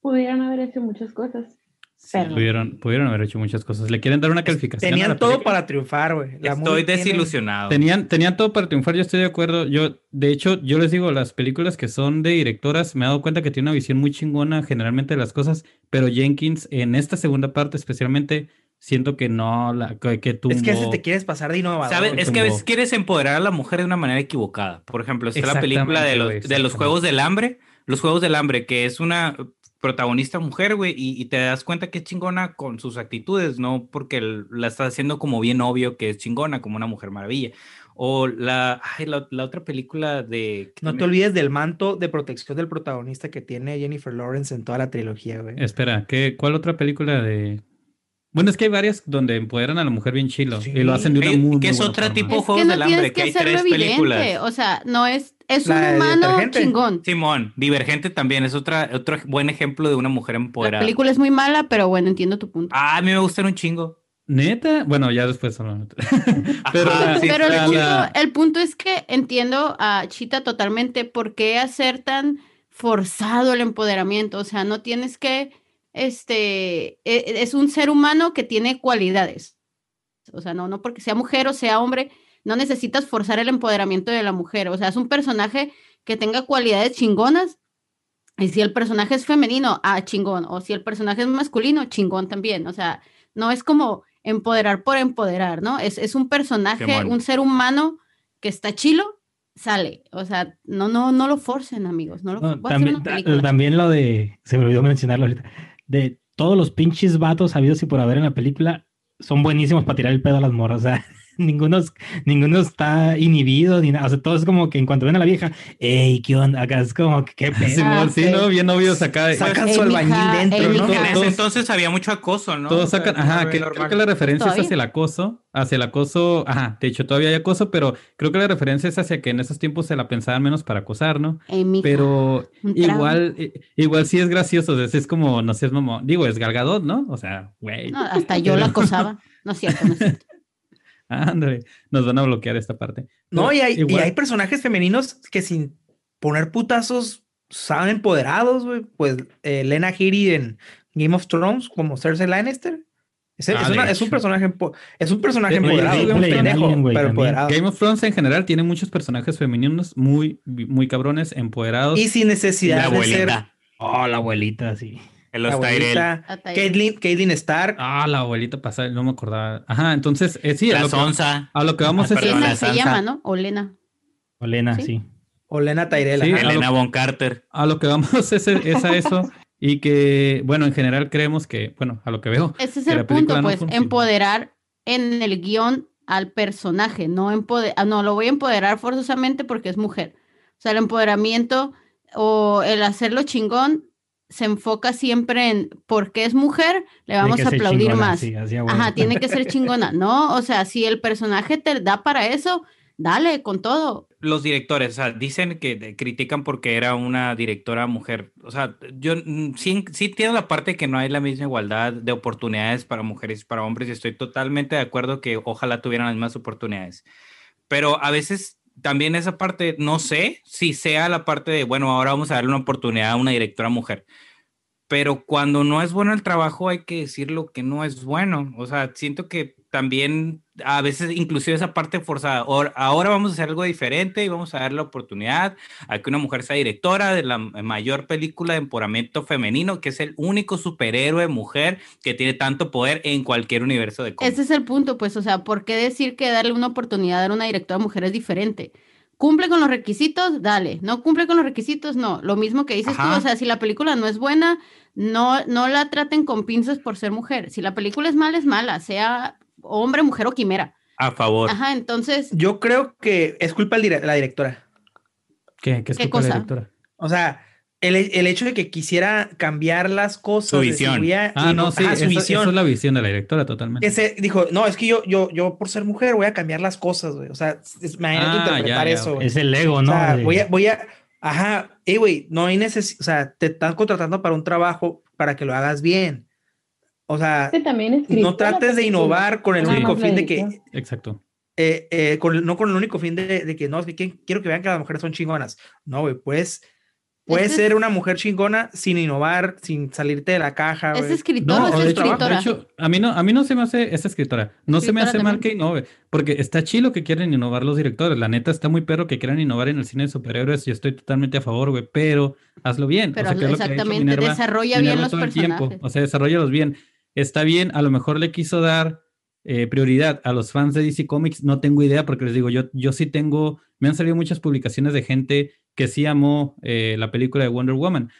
Pudieron haber hecho muchas cosas. Sí. Pudieron, pudieron haber hecho muchas cosas. ¿Le quieren dar una calificación? a Tenían la todo para triunfar, güey. Estoy tiene- desilusionado. Tenían, tenían todo para triunfar, yo estoy de acuerdo. Yo, de hecho, yo les digo, las películas que son de directoras, me he dado cuenta que tiene una visión muy chingona generalmente de las cosas, pero Jenkins, en esta segunda parte especialmente, siento que no, la, que, que tumbó... Es que ese te quieres pasar de innovador. ¿Sabes? Es que a veces quieres empoderar a la mujer de una manera equivocada. Por ejemplo, está la película de los, de los. Juegos del Hambre, los Juegos del Hambre, que es una protagonista mujer, güey, y, y te das cuenta que es chingona con sus actitudes, no porque la estás haciendo como bien obvio que es chingona, como una mujer maravilla. O la, ay, la, la otra película de... No te olvides del manto de protección del protagonista que tiene Jennifer Lawrence en toda la trilogía, güey. Espera, ¿qué, ¿cuál otra película de...? Bueno, es que hay varias donde empoderan a la mujer bien chilo Sí. y lo hacen de una muy, ¿qué muy es buena forma. tipo? Es que Juegos no del Hambre, que que hay tres evidente. películas. O sea, no es, es La un de humano chingón. Simón, Divergente también es otra, otro buen ejemplo de una mujer La empoderada. película es muy mala, pero bueno, entiendo tu punto. Ah, a mí me gustan un chingo. ¿Neta? Bueno, ya después hablamos. Pero Ajá, la- sí, Pero el la- punto, la- el punto es que entiendo a Chita totalmente por qué hacer tan forzado el empoderamiento. O sea, no tienes que, este, e- es un ser humano que tiene cualidades. O sea, no, no porque sea mujer o sea hombre, no necesitas forzar el empoderamiento de la mujer. O sea, es un personaje que tenga cualidades chingonas. Y si el personaje es femenino, ah, chingón. O si el personaje es masculino, chingón también. O sea, no es como empoderar por empoderar, ¿no? Es, es un personaje, un ser humano que está chilo, sale. O sea, no, no, no lo forcen, amigos. No lo No, también, también lo de, se me olvidó mencionarlo ahorita, de todos los pinches vatos habidos y por haber en la película son buenísimos para tirar el pedo a las morras. O sea, ninguno, ninguno está inhibido, ni nada. O sea, todo es como que en cuanto ven a la vieja, ey, ¿qué onda? Acá es como que qué pedo. Simón, sí. ¿no? Bien novios acá. Sacan su albañil dentro, ¿no? En ese entonces había mucho acoso, ¿no? Todos sacan, ajá, que, normal. creo que la referencia es hacia el acoso, hacia el acoso, ajá, de hecho todavía hay acoso, pero creo que la referencia es hacia que en esos tiempos se la pensaban menos para acosar, ¿no? Pero igual, i- igual sí es gracioso, es como, no sé, es como, digo, es Galgadot, ¿no? O sea, güey, No, hasta yo la acosaba. No es cierto, no es cierto. Ándale, nos van a bloquear esta parte. No, y hay, y hay personajes femeninos que sin poner putazos saben empoderados, güey. Pues eh, Lena Headey en Game of Thrones como Cersei Lannister. Es, Ah, una- es un personaje es un personaje empoderado, en pendejo, Alien, pero empoderado. Game of Thrones en general tiene muchos personajes femeninos muy, muy cabrones, empoderados. Y sin La necesidad de ser abuelita. Oh, la abuelita, sí. En la los Tyrell. abuelita. Caitlyn, Caitlyn Stark. Ah, la abuelita pasada, no me acordaba. Ajá, entonces, eh, sí, a La lo, que, a lo que vamos Ah, es... Lena se Sansa. llama, ¿no? O Lena. Olena, Sí. sí. O Lena Tyrell. Sí, a Elena Von Carter. A lo que vamos es, es a eso y que, bueno, en general creemos que, bueno, a lo que veo, Ese es el punto, no pues, funciona. empoderar en el guion al personaje, no empoderar, no lo voy a empoderar forzosamente porque es mujer. O sea, el empoderamiento o el hacerlo chingón se enfoca siempre en por qué es mujer, le vamos Tiene a aplaudir chingona, más. sí, así. Ajá, tiene que ser chingona. No, o sea, si el personaje te da para eso, dale con todo. Los directores, o sea, dicen que critican porque era una directora mujer. O sea, yo mm, sí, sí entiendo la parte que no hay la misma igualdad de oportunidades para mujeres y para hombres y estoy totalmente de acuerdo que ojalá tuvieran las mismas oportunidades. Pero a veces también esa parte, no sé si sea la parte de, bueno, ahora vamos a darle una oportunidad a una directora mujer. Pero cuando no es bueno el trabajo hay que decir lo que no es bueno. O sea, siento que también a veces inclusive esa parte forzada. Ahora, vamos a hacer algo diferente y vamos a dar la oportunidad a que una mujer sea directora de la mayor película de empoderamiento femenino, que es el único superhéroe mujer que tiene tanto poder en cualquier universo de cómics. Ese es el punto, pues, o sea, ¿por qué decir que darle una oportunidad a una directora mujer es diferente? ¿Cumple con los requisitos? Dale. ¿No cumple con los requisitos? No. Lo mismo que dices tú, Ajá. o sea, si la película no es buena, no, no la traten con pinzas por ser mujer. Si la película es mala, es mala, sea hombre, mujer o quimera. A favor. Ajá, entonces, Yo creo que es culpa de la directora. ¿qué, qué es ¿Qué culpa de la cosa? directora? O sea, el, el hecho de que quisiera cambiar las cosas. Su visión. Ah, y no, sí, visión. esa es la visión de la directora totalmente. que se dijo, no, es que yo, yo, yo por ser mujer voy a cambiar las cosas, güey. O sea, es- me van Ah, a interpretar ya, ya, eso, güey. Es el ego, O ¿no? sea, De- voy a, voy a, ajá, eh, güey, no hay necesidad, o sea, te están contratando para un trabajo para que lo hagas bien. O sea, Este también no trates de innovar con el único fin de que. Exacto. eh, eh, con no con el único fin de, de que no, es que quiero que vean que las mujeres son chingonas. No, güey, pues, puedes Este es- ser una mujer chingona sin innovar, sin salirte de la caja, ¿es güey. escritor No, o de es hecho, de escritora? hecho, a mí no, a mí no se me hace esa escritora. No se me Escritora hace mal que innove, porque está chido que quieren innovar los directores. La neta está muy perro que quieran innovar en el cine de superhéroes. Yo estoy totalmente a favor, güey, pero hazlo bien. Pero que es lo que exactamente, Minerva- desarrolla bien Minerva los todo el tiempo. personajes. O sea, desarrollalos bien. Está bien, a lo mejor le quiso dar eh, prioridad a los fans de DC Comics. No tengo idea, porque les digo, yo, yo sí tengo. Me han salido muchas publicaciones de gente que sí amó eh, la película de Wonder Woman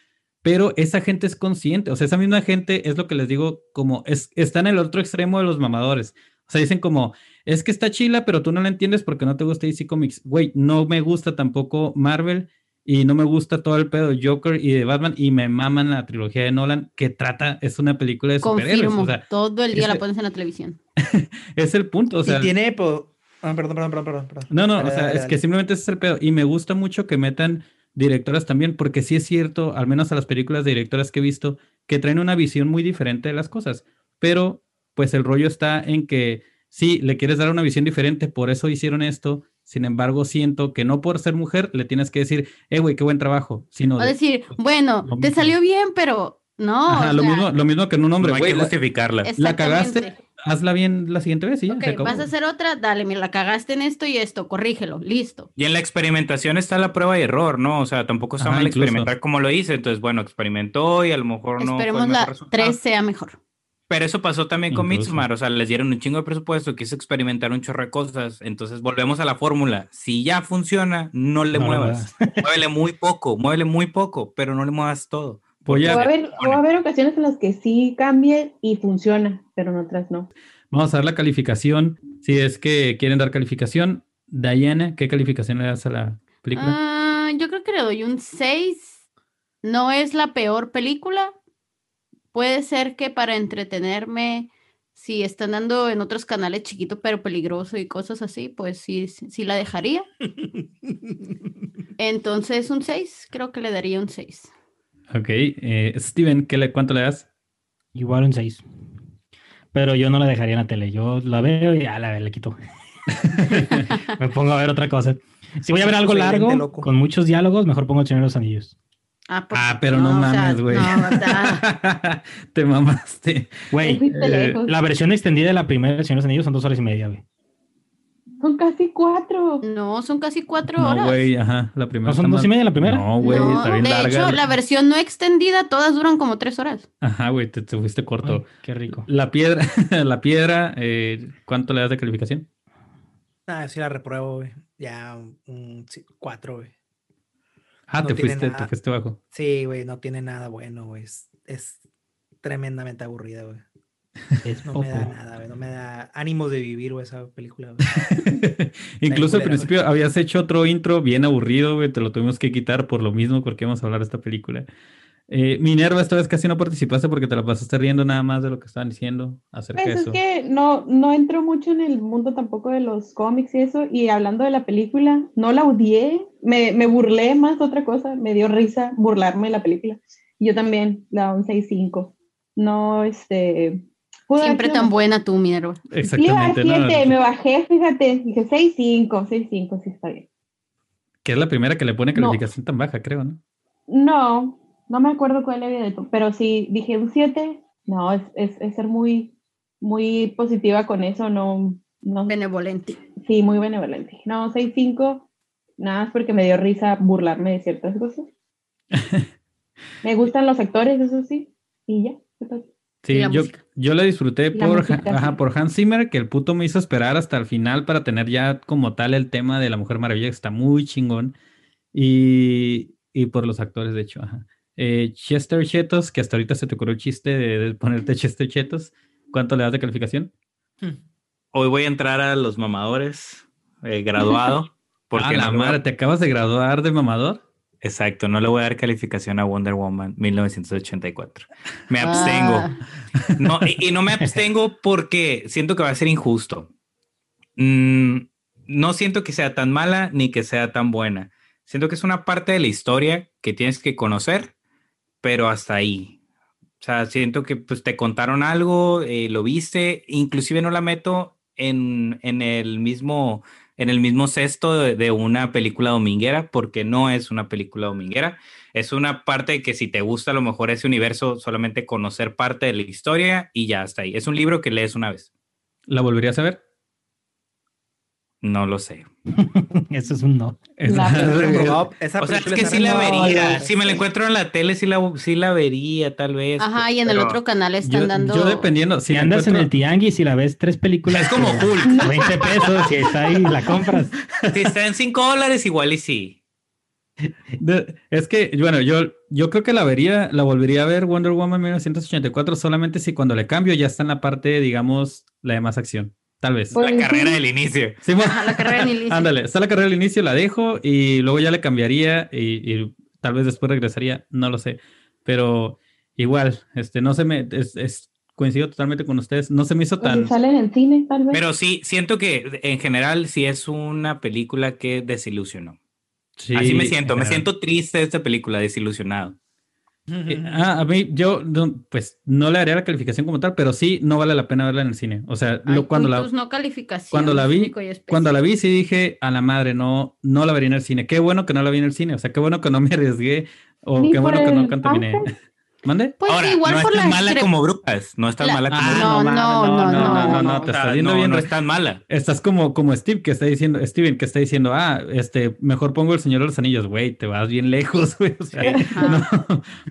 pero esa gente es consciente, o sea, esa misma gente es lo que les digo, como es, está en el otro extremo de los mamadores. O sea, dicen como, es que está chila, pero tú no la entiendes porque no te gusta DC Comics. Güey, no me gusta tampoco Marvel y no me gusta todo el pedo de Joker y de Batman y me maman la trilogía de Nolan que trata, es una película de superhéroes. Confirmo, O sea, todo el día la ese- pones en la televisión. es el punto. O sea, y tiene, po- ah, perdón, perdón, perdón, perdón, perdón. no, no, Dale, o sea, dale, es dale. que simplemente ese es el pedo. Y me gusta mucho que metan directoras también, porque sí es cierto, al menos a las películas de directoras que he visto, que traen una visión muy diferente de las cosas. Pero, pues el rollo está en que sí, le quieres dar una visión diferente, por eso hicieron esto. Sin embargo, siento que no por ser mujer le tienes que decir, eh, güey, qué buen trabajo. Sino O de, decir, bueno, te salió bien, pero no. Ajá, o lo, sea, mismo, lo mismo que en un hombre, no hay güey. que la- justificarla. La, cagaste. Hazla bien la siguiente vez y ya, Ok, se acabó. vas a hacer otra, dale, mira, la cagaste en esto y esto, corrígelo, listo. Y en la experimentación está la prueba y error, ¿no? O sea, tampoco está Ajá, mal incluso. experimentar como lo hice. Entonces, bueno, experimentó y a lo mejor no. Esperemos la resultado. 3 sea mejor. Pero eso pasó también con. Midsommar, o sea, les dieron un chingo de presupuesto, quiso experimentar un chorro de cosas, entonces volvemos a la fórmula, si ya funciona, no le No le muevas, muévele muy poco, muévele muy poco, pero no le muevas todo. Voy a- va a haber, o va a haber ocasiones en las que sí cambie y funciona, pero en otras no. Vamos a dar la calificación. Si es que quieren dar calificación, Diana, ¿qué calificación le das a la película? Ah, yo creo que le doy un 6. No es la peor película. Puede ser que para entretenerme, si están dando en otros canales chiquito pero peligroso y cosas así, pues sí, sí, sí la dejaría. Entonces un 6, creo que le daría un 6. Ok, eh, Steven, ¿qué le, ¿cuánto le das? Igual un 6. Pero yo no la dejaría en la tele. Yo la veo y ya la le quito. Me pongo a ver otra cosa. Si voy a ver algo largo, con muchos diálogos, mejor pongo el Señor de los Anillos. Ah, pues, Ah, pero no, mames, güey. no, o sea, Te mamaste. Güey, eh, la versión extendida de la primera del Señor de los Anillos son dos horas y media, güey. Son casi cuatro. no, son casi cuatro No, horas. güey, ajá, la primera. ¿No son dos y media la primera? No, güey, No, está bien de larga. hecho, la versión no extendida, todas duran como tres horas. Ajá, güey, te, te fuiste corto. Ay, qué rico. La piedra, la piedra, eh, ¿cuánto le das de calificación? Ah, sí la repruebo, güey. Ya un 4, güey. Ah, No te tiene fuiste, te nada. fuiste bajo. Sí, güey, no tiene nada bueno, güey. Es, es tremendamente aburrida, güey. Es No me da nada, güey. No me da ánimos de vivir, güey, esa película, güey. Incluso al principio habías hecho otro intro bien aburrido, güey, te lo tuvimos que quitar por lo mismo porque íbamos a hablar de esta película. Eh, Minerva, esta vez casi no participaste porque te la pasaste riendo nada más de lo que estaban diciendo acerca Pues de es eso. que no, no entro mucho en el mundo tampoco de los cómics y eso, y hablando de la película, no la odié, me, me burlé más de otra cosa, me dio risa burlarme de la película. Yo también, la 11.5. No, este... Siempre tan buena tú, Minerva. Exactamente, Sí, ¿no? siete, me bajé, fíjate, dije 6.5, 6.5, sí está bien. Que es la primera que le pone No. calificación tan baja, creo, ¿no? No, no me acuerdo cuál había de todo, pero sí dije un 7, no, es, es, es ser muy, muy positiva con eso, no, no, Benevolente. sí, muy benevolente. No, 6.5, nada más porque me dio risa burlarme de ciertas cosas. me gustan los actores, eso sí, y ya. Sí, yo, música. yo la disfruté La por, música, ajá, sí. por Hans Zimmer, que el puto me hizo esperar hasta el final para tener ya como tal el tema de la Mujer Maravilla, que está muy chingón. Y, y por los actores, de hecho. Ajá. Eh, Chester Chetos, que hasta ahorita se te ocurrió el chiste de, de ponerte Chester Chetos. ¿Cuánto le das de calificación? Hoy voy a entrar a los mamadores, eh, graduado. Porque ah, la no ¿te acabas de graduar de mamador? Exacto, no le voy a dar calificación a Wonder Woman 1984. Me abstengo. Ah, No, y, y no me abstengo porque siento que va a ser injusto. Mm, no siento que sea tan mala ni que sea tan buena. Siento que es una parte de la historia que tienes que conocer, pero hasta ahí. O sea, siento que pues, te contaron algo, eh, lo viste, inclusive no la meto en, en el mismo en el mismo cesto de, una película dominguera, porque no es una película dominguera. Es una parte que si te gusta a lo mejor ese universo, solamente conocer parte de la historia y ya está ahí. Es un libro que lees una vez. ¿La volverías a ver? No lo sé. Eso es un no. La- esa O sea, es que sí la vería. no. Si me la encuentro en la tele, sí la, sí la vería, tal vez. Ajá, y en el otro canal están Yo, dando. yo dependiendo, si Si andas en el tianguis y la ves tres películas. Es como Hulk. 20 pesos y está ahí, la compras. Si está en 5 dólares, igual y sí. De- es que, bueno, yo, yo creo que la vería, la volvería a ver Wonder Woman 1984 solamente si cuando le cambio ya está en la parte, digamos, la de más acción. Tal vez. Pues, La sí. carrera del inicio. Sí, bueno, Ajá, la carrera en inicio. ándale, está la carrera al inicio, la dejo y luego ya le cambiaría y, y tal vez después regresaría, no lo sé. Pero igual, este, no se me, es, es- coincido totalmente con ustedes, no se me hizo Pues, si tan... salen en cine, tal vez. Pero sí, siento que en general sí es una película que desilusionó. Sí, Así me siento, me siento triste de esta película, desilusionado. Eh, ah, a mí, yo, no, pues, no le haría la calificación como tal, pero sí, no vale la pena verla en el cine. O sea, Ay, lo- cuando la... no calificaciones, cuando la vi-. Cuando la vi, sí dije a la madre, no, no la vería en el cine. Qué bueno que no la vi en el cine. O sea, qué bueno que no me arriesgué o Ni qué bueno que no el contaminé. pase. ¿Mande? Pues Ahora, igual no por es tan la mala cre- como Brujas, no es tan La- mala como Ah, Brujas. no, no, no, no, no, no. te estás viendo no, bien. no es tan mala. Estás como, como Steve que está diciendo, Steven que está diciendo, ah, este, mejor pongo el Señor de los Anillos, güey, te vas bien lejos, güey. O sea,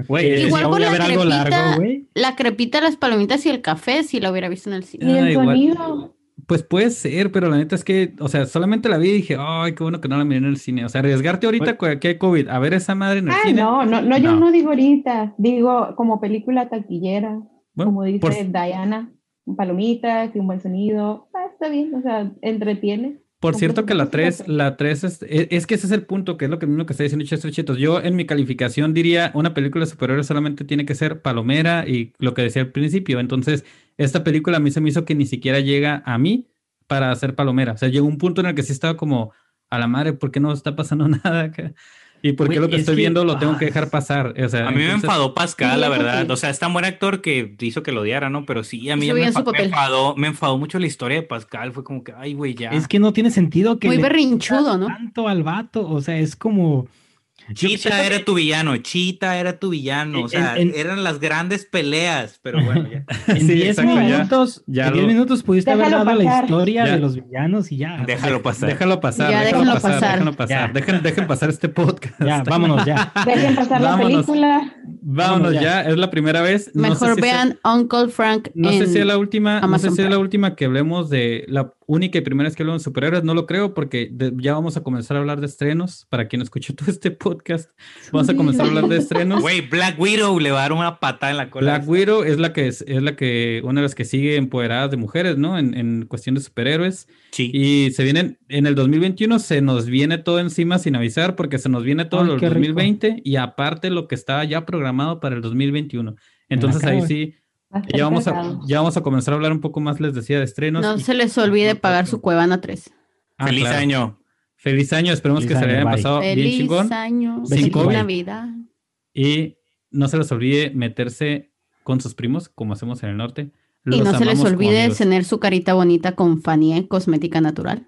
güey. Igual por la crepita-. La crepita, las palomitas y el café, si la hubiera visto en el cine. Ah, el igual. sonido. Pues puede ser, pero la neta es que, o sea, solamente la vi y dije, ay, qué bueno que no la miré en el cine. O sea, arriesgarte ahorita cu- que hay COVID a ver esa madre en el Ah, cine. no, no, no, yo No. no digo ahorita, digo como película taquillera, Bueno, como dice por- Diana, palomitas y un buen sonido, ah, está bien, o sea, entretiene. Por cierto que la Completamente 3, cierto. la 3 es, es, es que ese es el punto, que es lo que mismo que está diciendo Chester Chetos. Yo en mi calificación diría, una película superhéroes solamente tiene que ser palomera y lo que decía al principio. Entonces, esta película a mí se me hizo que ni siquiera llega a mí para hacer palomera. O sea, llegó un punto en el que sí estaba como, a la madre, ¿por qué no está pasando nada acá? ¿Y por qué lo que es estoy que- viendo lo tengo que dejar pasar? O sea, A mí me entonces- enfadó Pascal, la verdad. O sea, es tan buen actor que hizo que lo odiara, ¿no? Pero sí, a mí me, enfa- me enfadó, me enfadó mucho la historia de Pascal. Fue como que, ay, güey, ya. Es que no tiene sentido que Muy le berrinchudo, ¿no? tanto al vato. O sea, es como. Chita era tu villano, Chita era tu villano. O sea, en- eran las grandes peleas, pero bueno, ya. En Sí, 10 exacto, ya- minutos, ya en 10 lo- minutos pudiste haber Déjalo dado la historia Ya. de los villanos y ya. Déjalo pasar. Déjalo pasar, Ya, déjalo pasar, pasar. déjalo pasar. Dejen, dejen pasar este podcast. Ya, vámonos ya. Dejen pasar la Vámonos. película. Vámonos ya. ya. es la primera vez. No sé Mejor si vean Uncle Frank No sé si es la última, no sé si es la última que hablemos de la única y primera vez que hablamos de superhéroes, no lo creo porque de- ya vamos a comenzar a hablar de estrenos. Para quien escuchó todo este podcast, vamos a comenzar a hablar de estrenos. Güey, Black Widow le va a dar una patada en la cola. Black Widow es la que es, es la que una de las que sigue empoderadas de mujeres, ¿no? En, en cuestión de superhéroes. Sí. Y se vienen, en el 2021 se nos viene todo encima sin avisar porque se nos viene todo el qué rico. 2020 y aparte lo que estaba ya programado para el 2021. Entonces ahí acabo. sí, Ya vamos, a, ya vamos a comenzar a hablar un poco más, les decía, de estrenos. No y- se les olvide pagar su Cuevana 3. Ah, Feliz claro. año. Feliz año, esperemos Feliz que se le hayan bye. pasado bien Feliz chingón. año, Sin feliz COVID. Navidad. Y no se les olvide meterse con sus primos, como hacemos en el norte. Y no se les olvide tener su carita bonita con Fanny Cosmética Natural.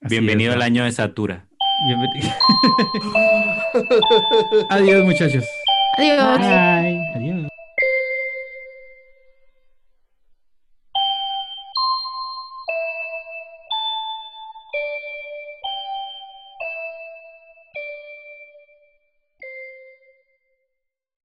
Así Bienvenido es, al año de Satura. Bienvenido. Adiós, muchachos. Adiós. Bye. Adiós.